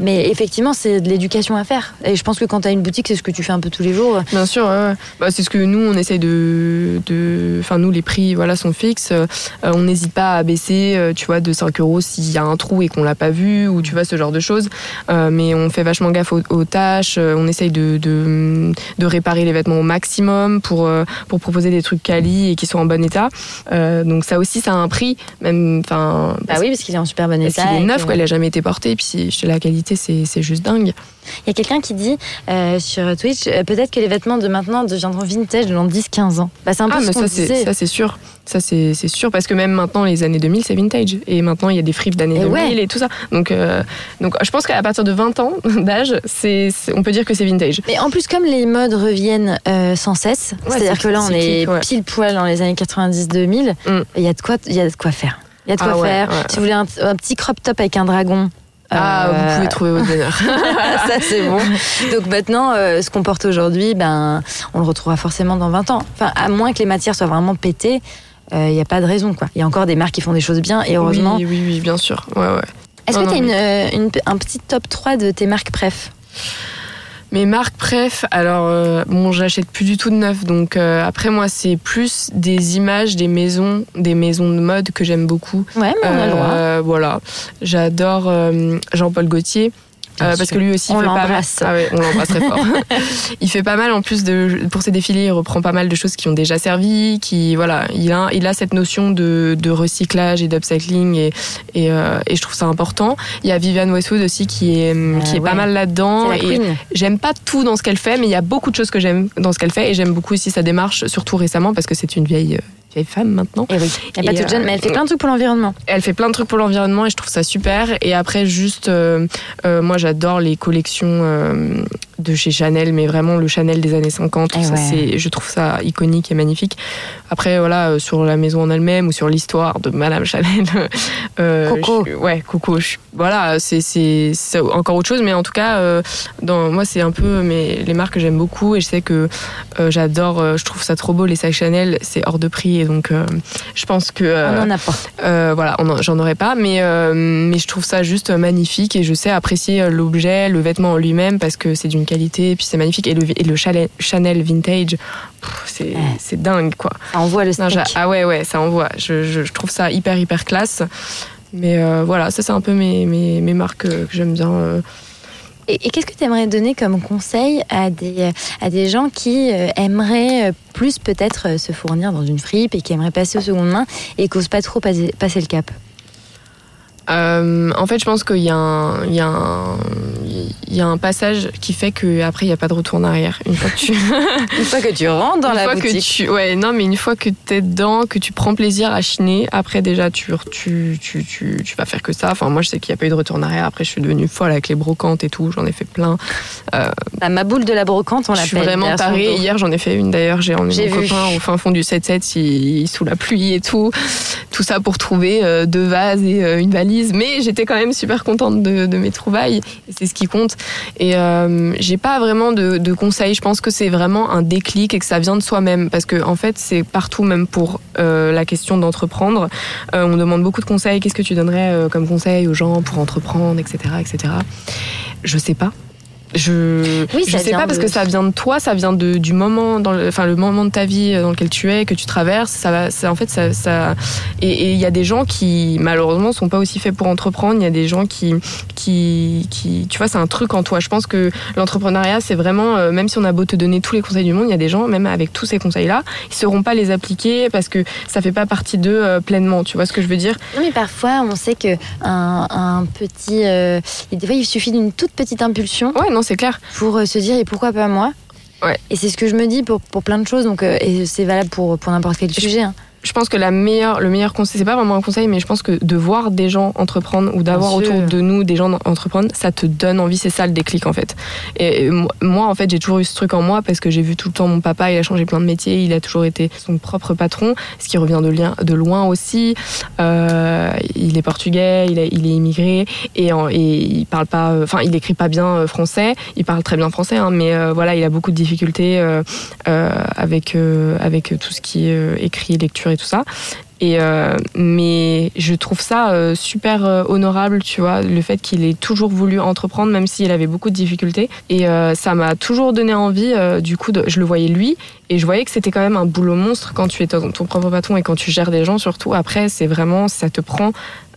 [SPEAKER 1] mais effectivement c'est de l'éducation à faire. Et je pense que quand tu as une boutique, c'est ce que tu fais un peu tous les jours.
[SPEAKER 5] Bien sûr, Bah, c'est ce que nous on essaye de, de, enfin nous les prix voilà sont fixes. Euh, on n'hésite pas à baisser, euh, tu vois, de 5 euros s'il y a un trou et qu'on l'a pas vu ou tu vois ce genre de choses. Euh, mais on fait vachement gaffe aux, aux tâches. On essaye de, de, de réparer les vêtements au maximum pour pour proposer des trucs quali et qui sont en bon état. Euh, donc ça aussi ça a un prix, même.
[SPEAKER 1] Bah oui, parce qu'il est en super bon
[SPEAKER 5] Parce
[SPEAKER 1] état.
[SPEAKER 5] qu'il est
[SPEAKER 1] et
[SPEAKER 5] neuf,
[SPEAKER 1] que-
[SPEAKER 5] quoi, il a jamais été porté. Et puis la qualité, c'est c'est juste dingue.
[SPEAKER 1] Il y a quelqu'un qui dit sur Twitch, peut-être que les vêtements de maintenant deviendront vintage dans 10-15 ans. Bah, c'est un peu
[SPEAKER 5] Ah,
[SPEAKER 1] ce
[SPEAKER 5] mais
[SPEAKER 1] qu'on
[SPEAKER 5] ça, c'est
[SPEAKER 1] disait.
[SPEAKER 5] ça, c'est sûr. Ça, c'est sûr. Parce que même maintenant, les années 2000, c'est vintage. Et maintenant, il y a des fripes d'années
[SPEAKER 1] Et
[SPEAKER 5] 2000
[SPEAKER 1] ouais.
[SPEAKER 5] et tout ça. Donc, euh, donc je pense qu'à partir de 20 ans d'âge, on peut dire que c'est vintage.
[SPEAKER 1] Mais en plus, comme les modes reviennent euh, sans cesse,
[SPEAKER 5] Ouais,
[SPEAKER 1] c'est-à-dire
[SPEAKER 5] c'est
[SPEAKER 1] que là, on est
[SPEAKER 5] cyclique, ouais.
[SPEAKER 1] pile poil dans les années 90-2000, il
[SPEAKER 5] Mm.
[SPEAKER 1] y de quoi, y a de quoi faire. Il y a de quoi
[SPEAKER 5] Ah ouais,
[SPEAKER 1] faire. Si vous voulez un, un petit crop top avec un dragon.
[SPEAKER 5] Ah,
[SPEAKER 1] euh,
[SPEAKER 5] vous pouvez trouver votre bonheur.
[SPEAKER 1] ça c'est bon. Donc maintenant, euh, ce qu'on porte aujourd'hui, ben, on le retrouvera forcément dans 20 ans. Enfin, à moins que les matières soient vraiment pétées, il n'y a pas de raison. quoi. Il y a encore des marques qui font des choses bien et heureusement.
[SPEAKER 5] Oui, oui, oui, bien sûr. Ouais, ouais.
[SPEAKER 1] Est-ce que tu as euh, une- un petit top 3 de tes marques préf?
[SPEAKER 5] Mes marques préf, alors euh, bon, j'achète plus du tout de neuf, donc euh, après moi c'est plus des images, des maisons, des maisons de mode que j'aime beaucoup.
[SPEAKER 1] Ouais, mais on a le droit.
[SPEAKER 5] Euh, Voilà, j'adore euh, Jean-Paul Gaultier. Parce que lui aussi
[SPEAKER 1] on l'embrasse.
[SPEAKER 5] Ah ouais, on l'embrasse très fort. il fait pas mal en plus de pour ses défilés, il reprend pas mal de choses qui ont déjà servi, qui voilà, il a il a cette notion de, de recyclage et d'upcycling et et, euh, et je trouve ça important. Il y a Viviane Westwood aussi qui est
[SPEAKER 1] Euh,
[SPEAKER 5] qui est
[SPEAKER 1] ouais.
[SPEAKER 5] pas mal là-dedans et j'aime pas tout dans ce qu'elle fait, mais il y a beaucoup de choses que j'aime dans ce qu'elle fait et j'aime beaucoup aussi sa démarche, surtout récemment parce que c'est une vieille euh, vieille femme maintenant.
[SPEAKER 1] Et oui, elle n'est pas toute
[SPEAKER 5] euh,
[SPEAKER 1] jeune, mais elle fait plein de trucs pour l'environnement.
[SPEAKER 5] Elle fait plein de trucs pour l'environnement et je trouve ça super. Et après, juste, euh, euh, moi j'adore les collections euh, de chez Chanel, mais vraiment le Chanel des années 50.
[SPEAKER 1] Eh
[SPEAKER 5] ça,
[SPEAKER 1] ouais.
[SPEAKER 5] je trouve ça iconique et magnifique. Après, voilà, euh, sur la maison en elle-même ou sur l'histoire de Madame Chanel. euh,
[SPEAKER 1] Coco.
[SPEAKER 5] je- ouais, Coco. je- voilà, c'est, c'est, c'est encore autre chose, mais en tout cas, euh, dans, moi, c'est un peu mes, les marques que j'aime beaucoup et je sais que euh, j'adore, je trouve ça trop beau, les sacs Chanel, c'est hors de prix et donc je pense que.
[SPEAKER 1] On n'en a pas.
[SPEAKER 5] voilà, on en- j'en aurais pas, mais mais je trouve ça juste magnifique et je sais apprécier l'objet, le vêtement en lui-même parce que c'est d'une qualité et puis c'est magnifique et le et le Chanel, Chanel vintage, c'est c'est dingue quoi.
[SPEAKER 1] Ça envoie le
[SPEAKER 5] Non,
[SPEAKER 1] steak.
[SPEAKER 5] j'a- ah ouais ouais, ça envoie. Je, je, je trouve ça hyper hyper classe. Mais euh, voilà, ça c'est un peu mes, mes, mes marques euh, que j'aime bien. euh.
[SPEAKER 1] Et, et qu'est-ce que tu aimerais donner comme conseil à des, à des gens qui aimeraient plus peut-être se fournir dans une fripe et qui aimeraient passer aux secondes mains et qui n'osent pas trop passer, passer le cap?
[SPEAKER 5] Euh, en fait, je pense qu'il y a un, y y a passage qui fait que après il y a pas de retour en arrière. Une fois que tu
[SPEAKER 1] Une fois que tu rentres dans
[SPEAKER 5] une
[SPEAKER 1] la
[SPEAKER 5] fois
[SPEAKER 1] boutique.
[SPEAKER 5] que tu ouais non mais une fois que tu es dedans que tu prends plaisir à chiner après déjà tu tu, tu, tu, tu vas faire que ça enfin moi je sais qu'il n'y a pas eu de retour en arrière après je suis devenue folle avec les brocantes et tout j'en ai fait plein
[SPEAKER 1] La maboule de la brocante, on
[SPEAKER 5] je suis
[SPEAKER 1] l'appelle.
[SPEAKER 5] vraiment tarée hier j'en ai fait une d'ailleurs j'ai emmené mon
[SPEAKER 1] vu.
[SPEAKER 5] copain au fin fond du 7-7 il- sous la pluie et tout tout ça pour trouver euh, deux vases et euh, une valise mais j'étais quand même super contente de, mes trouvailles c'est ce qui compte. Et euh, j'ai pas vraiment de, de conseils. Je pense que c'est vraiment un déclic et que ça vient de soi-même parce que en fait c'est partout même pour euh, la question d'entreprendre. Euh, on demande beaucoup de conseils. Qu'est-ce que tu donnerais euh, comme conseil aux gens pour entreprendre etc etc je sais pas je
[SPEAKER 1] Oui,
[SPEAKER 5] je sais pas parce
[SPEAKER 1] de-
[SPEAKER 5] que ça vient de toi ça vient de, du moment dans le, enfin le moment de ta vie dans lequel tu es que tu traverses ça va ça, en fait ça, ça et il y a des gens qui malheureusement sont pas aussi faits pour entreprendre il y a des gens qui qui qui tu vois c'est un truc en toi je pense que l'entrepreneuriat c'est vraiment euh, même si on a beau te donner tous les conseils du monde il y a des gens même avec tous ces conseils là ils sauront pas les appliquer parce que ça fait pas partie d'eux euh, pleinement tu vois ce que je veux dire?
[SPEAKER 1] Non, mais parfois, on sait que un, un petit. euh, des fois, il suffit d'une toute petite impulsion
[SPEAKER 5] ouais non c'est clair
[SPEAKER 1] pour euh, se dire et pourquoi pas moi?
[SPEAKER 5] Ouais.
[SPEAKER 1] Et c'est ce que je me dis pour, pour plein de choses, donc, euh, et c'est valable pour, pour n'importe quel sujet. hein.
[SPEAKER 5] Je pense que la meilleure, le meilleur conseil, c'est pas vraiment un conseil, mais je pense que de voir des gens entreprendre ou d'avoir autour de nous des gens entreprendre, ça te donne envie. C'est ça le déclic en fait. Et moi- en fait, j'ai toujours eu ce truc en moi parce que j'ai vu tout le temps mon papa. Il a changé plein de métiers. Il a toujours été son propre patron, ce qui revient de, lien, de loin aussi. Euh, il est portugais, il, est immigré et, en- et il parle pas, euh, enfin, il écrit pas bien euh, français. Il parle très bien français, hein, mais euh, voilà, il a beaucoup de difficultés euh, avec avec tout ce qui est écrit, lecture et tout ça. Et euh, mais je trouve ça euh, super euh, honorable, tu vois, le fait qu'il ait toujours voulu entreprendre, même s'il avait beaucoup de difficultés. Et ça m'a toujours donné envie. du coup, je le voyais lui, et je voyais que c'était quand même un boulot monstre quand tu es ton, ton propre patron et quand tu gères des gens. Surtout après, c'est vraiment ça te prend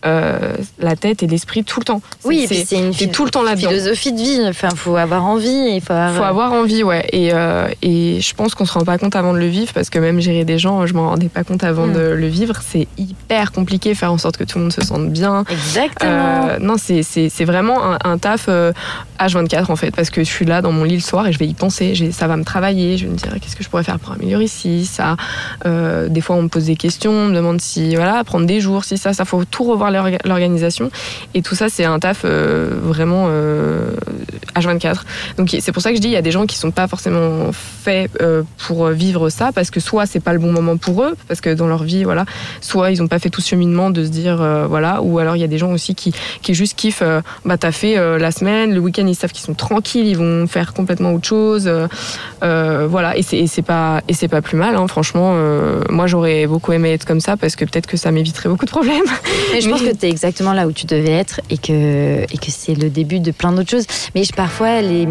[SPEAKER 5] euh, la tête et l'esprit tout le temps.
[SPEAKER 1] Oui, c'est une
[SPEAKER 5] tout le temps là-dedans.
[SPEAKER 1] philosophie de vie. Enfin, faut avoir envie et faut avoir.
[SPEAKER 5] Faut avoir envie, ouais. Et, euh, et je pense qu'on se rend pas compte avant de le vivre parce que même gérer des gens, je m'en rendais pas compte avant
[SPEAKER 1] Mm.
[SPEAKER 5] de le vivre. C'est hyper compliqué, faire en sorte que tout le monde se sente bien.
[SPEAKER 1] Exactement.
[SPEAKER 5] Euh, non, c'est- vraiment un, un taf euh, H24 en fait, parce que je suis là dans mon lit le soir et je vais y penser. Ça va me travailler. Je vais me dire qu'est-ce que je pourrais faire pour améliorer ici, ça. Euh, des fois, on me pose des questions, on me demande si voilà, prendre des jours, si ça, ça faut tout revoir l'orga- l'organisation. Et tout ça, c'est un taf euh, vraiment euh, H24. Donc c'est pour ça que je dis, il y a des gens qui sont pas forcément faits euh, pour vivre ça, parce que soit c'est pas le bon moment pour eux, parce que dans leur vie, voilà, soit ils ont pas fait tout ce cheminement de se dire, euh, voilà, ou alors il y a des gens aussi qui, qui juste kiffent, bah t'as fait la semaine, le week-end ils savent qu'ils sont tranquilles, ils vont faire complètement autre chose, voilà, et c'est et c'est pas et c'est pas plus mal, hein, franchement. moi j'aurais beaucoup aimé être comme ça parce que peut-être que ça m'éviterait beaucoup de problèmes.
[SPEAKER 1] Mais je pense que tu es exactement là où tu devais être et que, et que c'est le début de plein d'autres choses. Mais je- parfois, les,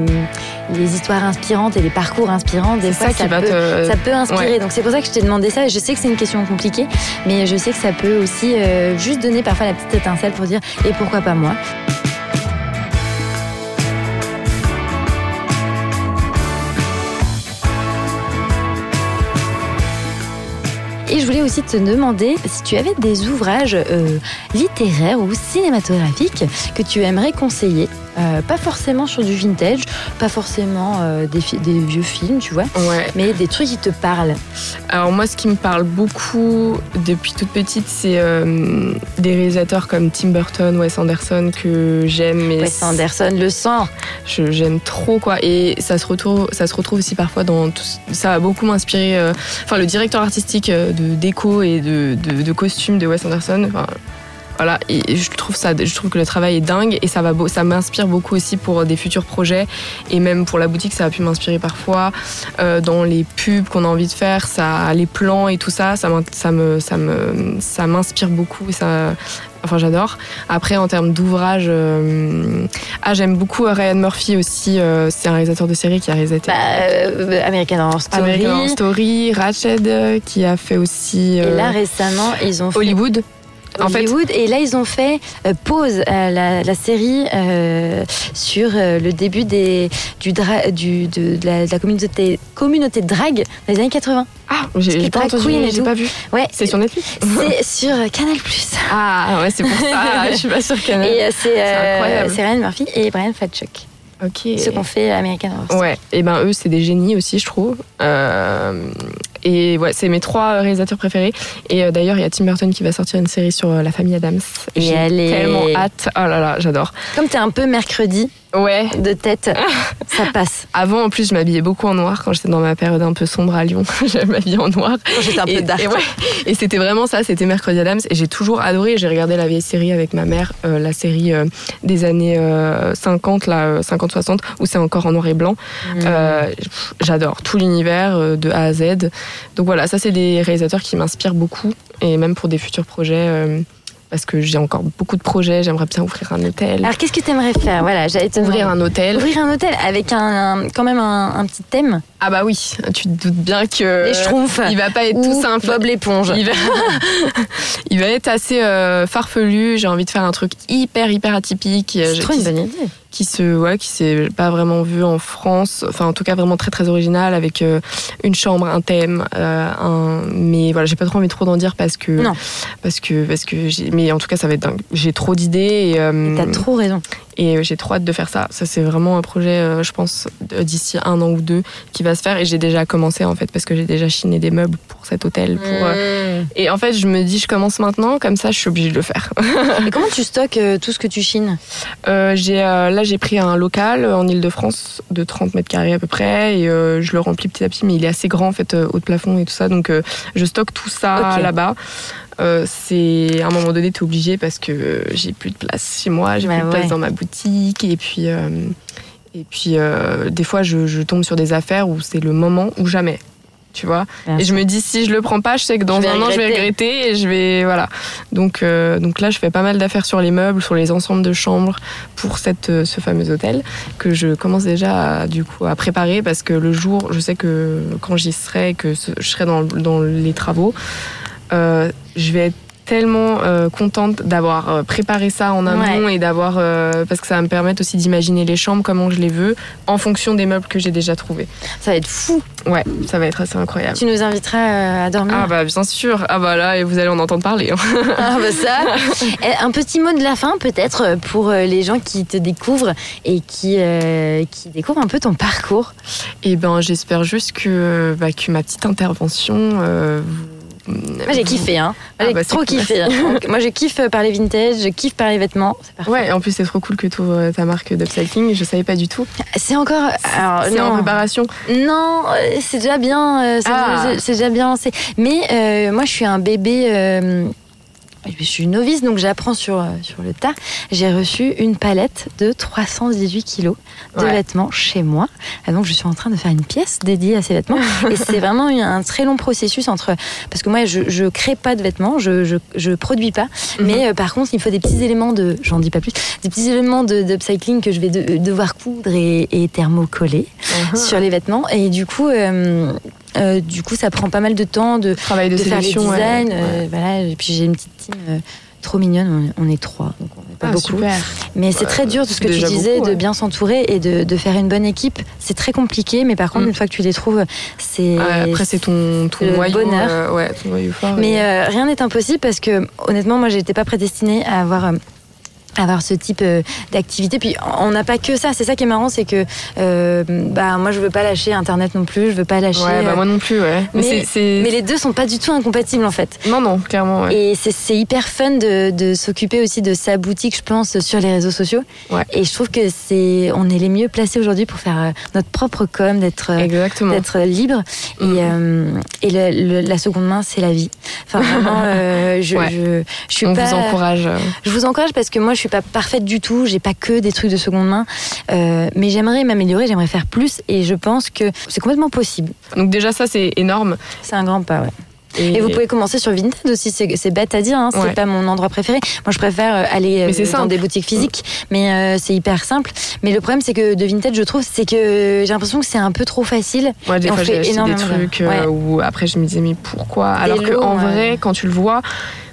[SPEAKER 1] les histoires inspirantes et les parcours inspirants, des fois,
[SPEAKER 5] ça
[SPEAKER 1] peut,
[SPEAKER 5] te-
[SPEAKER 1] ça peut inspirer.
[SPEAKER 5] ouais.
[SPEAKER 1] Donc c'est pour ça que je t'ai demandé ça. Je sais que c'est une question compliquée, mais je sais que ça peut aussi euh, juste donner parfois la petite étincelle pour dire et pourquoi pas moi? Et je voulais aussi te demander si tu avais des ouvrages euh, littéraires ou cinématographiques que tu aimerais conseiller. Euh, pas forcément sur du vintage, pas forcément euh, des, vieux films, tu vois,
[SPEAKER 5] Ouais.
[SPEAKER 1] mais des trucs qui te parlent.
[SPEAKER 5] Alors moi, ce qui me parle beaucoup depuis toute petite, c'est euh, des réalisateurs comme Tim Burton, Wes Anderson que j'aime.
[SPEAKER 1] Wes Anderson, le sang.
[SPEAKER 5] je- j'aime trop quoi et ça se retrouve ça se retrouve aussi parfois dans tout, ça a beaucoup inspiré euh, enfin le directeur artistique de déco et de, de, de costumes de Wes Anderson enfin, voilà et je trouve ça je trouve que le travail est dingue et ça va ça m'inspire beaucoup aussi pour des futurs projets et même pour la boutique ça a pu m'inspirer parfois Euh, dans les pubs qu'on a envie de faire ça les plans et tout ça ça me ça me ça m'inspire beaucoup et ça enfin j'adore après en termes d'ouvrage euh, ah, j'aime beaucoup Ryan Murphy aussi. euh, c'est un réalisateur de série qui a réalisé
[SPEAKER 1] Bah, euh, American Horror Story.
[SPEAKER 5] American Horror Story, Ratched, qui a fait aussi
[SPEAKER 1] Et là récemment, ils ont fait
[SPEAKER 5] Hollywood. En fait,
[SPEAKER 1] Hollywood. Et là, ils ont fait euh, pause à la, la série euh, sur euh, le début des, du, dra- du de, de la, de la communauté, communauté de drague dans les années 80.
[SPEAKER 5] ah, j'ai pas entendu, j'ai pas vu.
[SPEAKER 1] Ouais,
[SPEAKER 5] C'est sur Netflix.
[SPEAKER 1] c'est sur euh, Canal+.
[SPEAKER 5] Ah ouais, c'est pour ça. je suis pas sûre qu'elle.
[SPEAKER 1] Et euh, c'est euh, Ryan Murphy et Brian Fadchuk,
[SPEAKER 5] Ok.
[SPEAKER 1] ceux qu'on fait American Horror.
[SPEAKER 5] Ouais, et ben eux c'est des génies aussi je trouve. Euh, et ouais, c'est mes trois réalisateurs préférés. Et euh, d'ailleurs il y a Tim Burton qui va sortir une série sur euh, la famille Adams.
[SPEAKER 1] Et
[SPEAKER 5] J'ai
[SPEAKER 1] elle est-
[SPEAKER 5] tellement hâte. Oh là là, j'adore.
[SPEAKER 1] Comme t'es un peu mercredi
[SPEAKER 5] Ouais.
[SPEAKER 1] de tête, ça passe.
[SPEAKER 5] Avant en plus je m'habillais beaucoup en noir quand j'étais dans ma période un peu sombre à Lyon. je m'habillais en noir.
[SPEAKER 1] J'étais un peu dark.
[SPEAKER 5] Et, ouais. Et c'était vraiment ça, c'était Mercredi Adams. Et j'ai toujours adoré. J'ai regardé la vieille série avec ma mère, euh, la série euh, des années euh, 50, là, euh, 50-60, où c'est encore en noir et blanc.
[SPEAKER 1] Mm.
[SPEAKER 5] Euh, pff, J'adore tout l'univers euh, de A à Z. Donc voilà, ça c'est des réalisateurs qui m'inspirent beaucoup. Et même pour des futurs projets. euh, parce que j'ai encore beaucoup de projets, j'aimerais bien ouvrir un hôtel.
[SPEAKER 1] Alors qu'est-ce que t'aimerais faire? Voilà, j'allais te
[SPEAKER 5] ouvrir un hôtel.
[SPEAKER 1] Ouvrir un hôtel avec un, un- quand même un, un petit thème?
[SPEAKER 5] Ah bah oui, tu te doutes bien que
[SPEAKER 1] Les schtroumpfs.
[SPEAKER 5] il va pas être
[SPEAKER 1] Ou
[SPEAKER 5] tout simple.
[SPEAKER 1] Bob l'éponge.
[SPEAKER 5] Il va... il va être assez euh, farfelu. J'ai envie de faire un truc hyper hyper atypique
[SPEAKER 1] C'est trop
[SPEAKER 5] qui,
[SPEAKER 1] une bonne idée.
[SPEAKER 5] qui se ouais qui s'est pas vraiment vu en France. Enfin en tout cas vraiment très très original avec euh, une chambre, un thème, euh, un mais voilà j'ai pas trop envie trop d'en dire parce que
[SPEAKER 1] Non.
[SPEAKER 5] parce que parce que mais en tout cas ça va être dingue. J'ai trop d'idées et euh,
[SPEAKER 1] T'as trop raison.
[SPEAKER 5] Et j'ai trop hâte de faire ça. Ça, c'est vraiment un projet, euh, je pense, d'ici un an ou deux qui va se faire. Et j'ai déjà commencé, en fait, parce que j'ai déjà chiné des meubles pour cet hôtel. Pour, euh, Et en fait, je me dis, je commence maintenant, comme ça, je suis obligée de le faire.
[SPEAKER 1] Et comment tu stockes euh, tout ce que tu chines?
[SPEAKER 5] Euh, j'ai, euh, là, j'ai pris un local en Ile-de-France de 30 mètres carrés à peu près. Et euh, je le remplis petit à petit, mais il est assez grand, en fait, haut de plafond et tout ça. Donc, je stocke tout ça là-bas. Euh, c'est à un moment donné, t'es obligé parce que euh, j'ai plus de place chez moi, j'ai
[SPEAKER 1] Bah
[SPEAKER 5] plus de place dans ma boutique, et puis euh, et puis des fois je, je tombe sur des affaires où c'est le moment ou jamais, tu vois?
[SPEAKER 1] Bien
[SPEAKER 5] et je me dis si je le prends pas, je sais que dans un an je vais
[SPEAKER 1] regretter.
[SPEAKER 5] et je vais voilà. Donc euh, donc là je fais pas mal d'affaires sur les meubles, sur les ensembles de chambres pour cette ce fameux hôtel que je commence déjà à, du coup à préparer parce que le jour, je sais que quand j'y serai, que je serai dans, dans les travaux, euh, je vais être tellement euh, contente d'avoir euh, préparé ça en amont et d'avoir euh, parce que ça va me permettre aussi d'imaginer les chambres comment je les veux en fonction des meubles que j'ai déjà trouvés.
[SPEAKER 1] Ça va être fou.
[SPEAKER 5] Ouais, ça va être assez incroyable.
[SPEAKER 1] Tu nous inviteras à dormir?
[SPEAKER 5] Ah bah bien sûr. Ah bah là et vous allez en entendre parler. hein.
[SPEAKER 1] Ah bah ça. Eh, Un petit mot de la fin peut-être pour les gens qui te découvrent et qui, euh, qui découvrent un peu ton parcours.
[SPEAKER 5] Et ben j'espère juste que bah, que ma petite intervention
[SPEAKER 1] Moi j'ai kiffé, hein. Moi,
[SPEAKER 5] Ah
[SPEAKER 1] j'ai
[SPEAKER 5] bah,
[SPEAKER 1] trop kiffé. Donc, moi je kiffe parler vintage, je kiffe parler vêtements.
[SPEAKER 5] Ouais, en plus c'est trop cool que tu ouvres ta marque d'upcycling, je savais pas du tout.
[SPEAKER 1] C'est encore.
[SPEAKER 5] C'est en préparation.
[SPEAKER 1] Non, euh, c'est déjà bien, euh, c'est
[SPEAKER 5] Ah.
[SPEAKER 1] déjà- bien lancé. Mais euh, moi, je suis un bébé. euh, je suis une novice, donc j'apprends sur, euh, sur le tas. J'ai reçu une palette de 318 kilos de
[SPEAKER 5] Ouais.
[SPEAKER 1] vêtements chez moi. Ah, donc, je suis en train de faire une pièce dédiée à ces vêtements. Et c'est vraiment un très long processus entre. Parce que moi, je, je crée pas de vêtements, je, je, je produis pas.
[SPEAKER 5] Mhm.
[SPEAKER 1] Mais euh, par contre, il me faut des petits éléments de. J'en dis pas plus. Des petits éléments de, d'upcycling que je vais de- devoir coudre et, et thermocoller
[SPEAKER 5] Mhm.
[SPEAKER 1] sur les vêtements. Et du coup, euh, euh, du coup, ça prend pas mal de temps de,
[SPEAKER 5] Travail de,
[SPEAKER 1] de faire les designs.
[SPEAKER 5] Ouais.
[SPEAKER 1] euh, voilà. Et puis j'ai une petite team euh, trop mignonne. On, est trois, donc on n'est pas
[SPEAKER 5] Ah,
[SPEAKER 1] beaucoup.
[SPEAKER 5] super.
[SPEAKER 1] Mais c'est
[SPEAKER 5] Ouais,
[SPEAKER 1] très dur, tout ce que tu disais,
[SPEAKER 5] beaucoup,
[SPEAKER 1] de
[SPEAKER 5] ouais.
[SPEAKER 1] bien s'entourer et de, de faire une bonne équipe. C'est très compliqué, mais par contre,
[SPEAKER 5] Mm.
[SPEAKER 1] une fois que tu les trouves, c'est.
[SPEAKER 5] Ouais, après, c'est ton, ton
[SPEAKER 1] le
[SPEAKER 5] noyau.
[SPEAKER 1] bonheur.
[SPEAKER 5] euh, ouais, ton noyau fort.
[SPEAKER 1] Mais euh, rien n'est impossible parce que honnêtement, moi, j'étais pas prédestinée à avoir. Avoir ce type euh, d'activité puis on n'a pas que ça c'est ça qui est marrant c'est que euh, bah moi je veux pas lâcher internet non plus je veux pas lâcher
[SPEAKER 5] Ouais, bah
[SPEAKER 1] euh,
[SPEAKER 5] moi non plus, ouais.
[SPEAKER 1] mais, les deux sont pas du tout incompatibles en fait
[SPEAKER 5] Non, non, clairement, ouais.
[SPEAKER 1] et c'est- hyper fun de, de s'occuper aussi de sa boutique, je pense, sur les réseaux sociaux.
[SPEAKER 5] Ouais.
[SPEAKER 1] Et je trouve que c'est, on est les mieux placés aujourd'hui pour faire notre propre com, d'être, d'être libre. Et, euh, et le- le- la seconde main, c'est la vie. Enfin, vraiment, euh, je,
[SPEAKER 5] Ouais.
[SPEAKER 1] je, je suis
[SPEAKER 5] On
[SPEAKER 1] pas.
[SPEAKER 5] vous encourage.
[SPEAKER 1] Je vous encourage parce que moi, je suis pas parfaite du tout. J'ai pas que des trucs de seconde main, Euh, mais j'aimerais m'améliorer, j'aimerais faire plus. Et je pense que c'est complètement possible.
[SPEAKER 5] Donc déjà, ça, c'est énorme.
[SPEAKER 1] C'est un grand pas, ouais. Et vous pouvez commencer sur Vinted aussi, c'est bête à dire, hein, c'est
[SPEAKER 5] Ouais.
[SPEAKER 1] pas mon endroit préféré. Moi je préfère aller euh, dans
[SPEAKER 5] simple.
[SPEAKER 1] des boutiques physiques, mais euh, c'est hyper simple. Mais le problème c'est que de Vinted, je trouve, c'est que j'ai l'impression que c'est un peu trop facile.
[SPEAKER 5] Moi, des
[SPEAKER 1] Et
[SPEAKER 5] fois, j'ai acheté des trucs
[SPEAKER 1] Ouais.
[SPEAKER 5] où après, je me disais, mais pourquoi? Alors que
[SPEAKER 1] lots,
[SPEAKER 5] en
[SPEAKER 1] ouais.
[SPEAKER 5] vrai, quand tu le vois,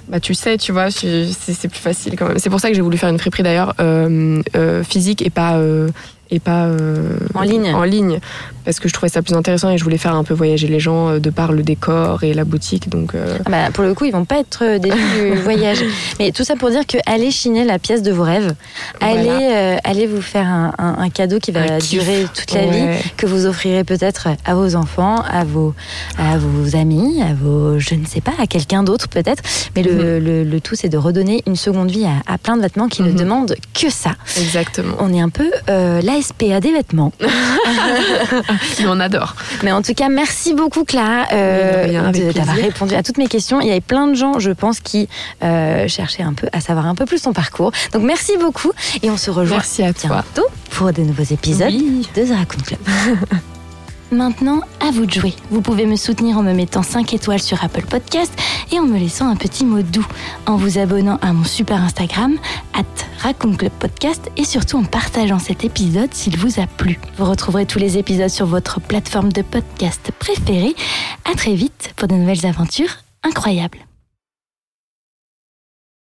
[SPEAKER 5] bah, tu sais, tu vois, c'est plus facile quand même. C'est pour ça que j'ai voulu faire une friperie d'ailleurs euh, euh, physique et pas. Et pas euh,
[SPEAKER 1] En ligne.
[SPEAKER 5] En ligne, parce que je trouvais ça plus intéressant et je voulais faire un peu voyager les gens euh, de par le décor et la boutique. Donc, euh,
[SPEAKER 1] Ah bah, pour le coup, ils vont pas être déçus du voyage. Mais tout ça pour dire que allez chiner la pièce de vos rêves. Allez,
[SPEAKER 5] Voilà.
[SPEAKER 1] euh, allez vous faire un, un- un cadeau qui va
[SPEAKER 5] Un kiff.
[SPEAKER 1] durer toute la
[SPEAKER 5] Ouais.
[SPEAKER 1] vie, que vous offrirez peut-être à vos enfants, à vos, à vos amis, à vos, je ne sais pas, à quelqu'un d'autre peut-être. Mais le,
[SPEAKER 5] Mhm.
[SPEAKER 1] le, le tout, c'est de redonner une seconde vie à, à plein de vêtements qui ne
[SPEAKER 5] Mhm.
[SPEAKER 1] demandent que ça.
[SPEAKER 5] exactement.
[SPEAKER 1] On est un peu euh, l'ASPA des vêtements.
[SPEAKER 5] Mais on adore.
[SPEAKER 1] Mais en tout cas, merci beaucoup Clara euh, d'avoir répondu à toutes mes questions. Il y avait plein de gens, je pense, qui euh, cherchaient un peu à savoir un peu plus ton parcours. Donc merci beaucoup et on se rejoint
[SPEAKER 5] Merci à toi.
[SPEAKER 1] bientôt pour de nouveaux épisodes
[SPEAKER 5] Oui.
[SPEAKER 1] de The Raccoon Club. Maintenant, à vous de jouer. Vous pouvez me soutenir en me mettant 5 étoiles sur Apple Podcast et en me laissant un petit mot doux, en vous abonnant à mon super Instagram, at Raccoon Club Podcast, et surtout en partageant cet épisode s'il vous a plu. Vous retrouverez tous les épisodes sur votre plateforme de podcast préférée. À très vite pour de nouvelles aventures incroyables.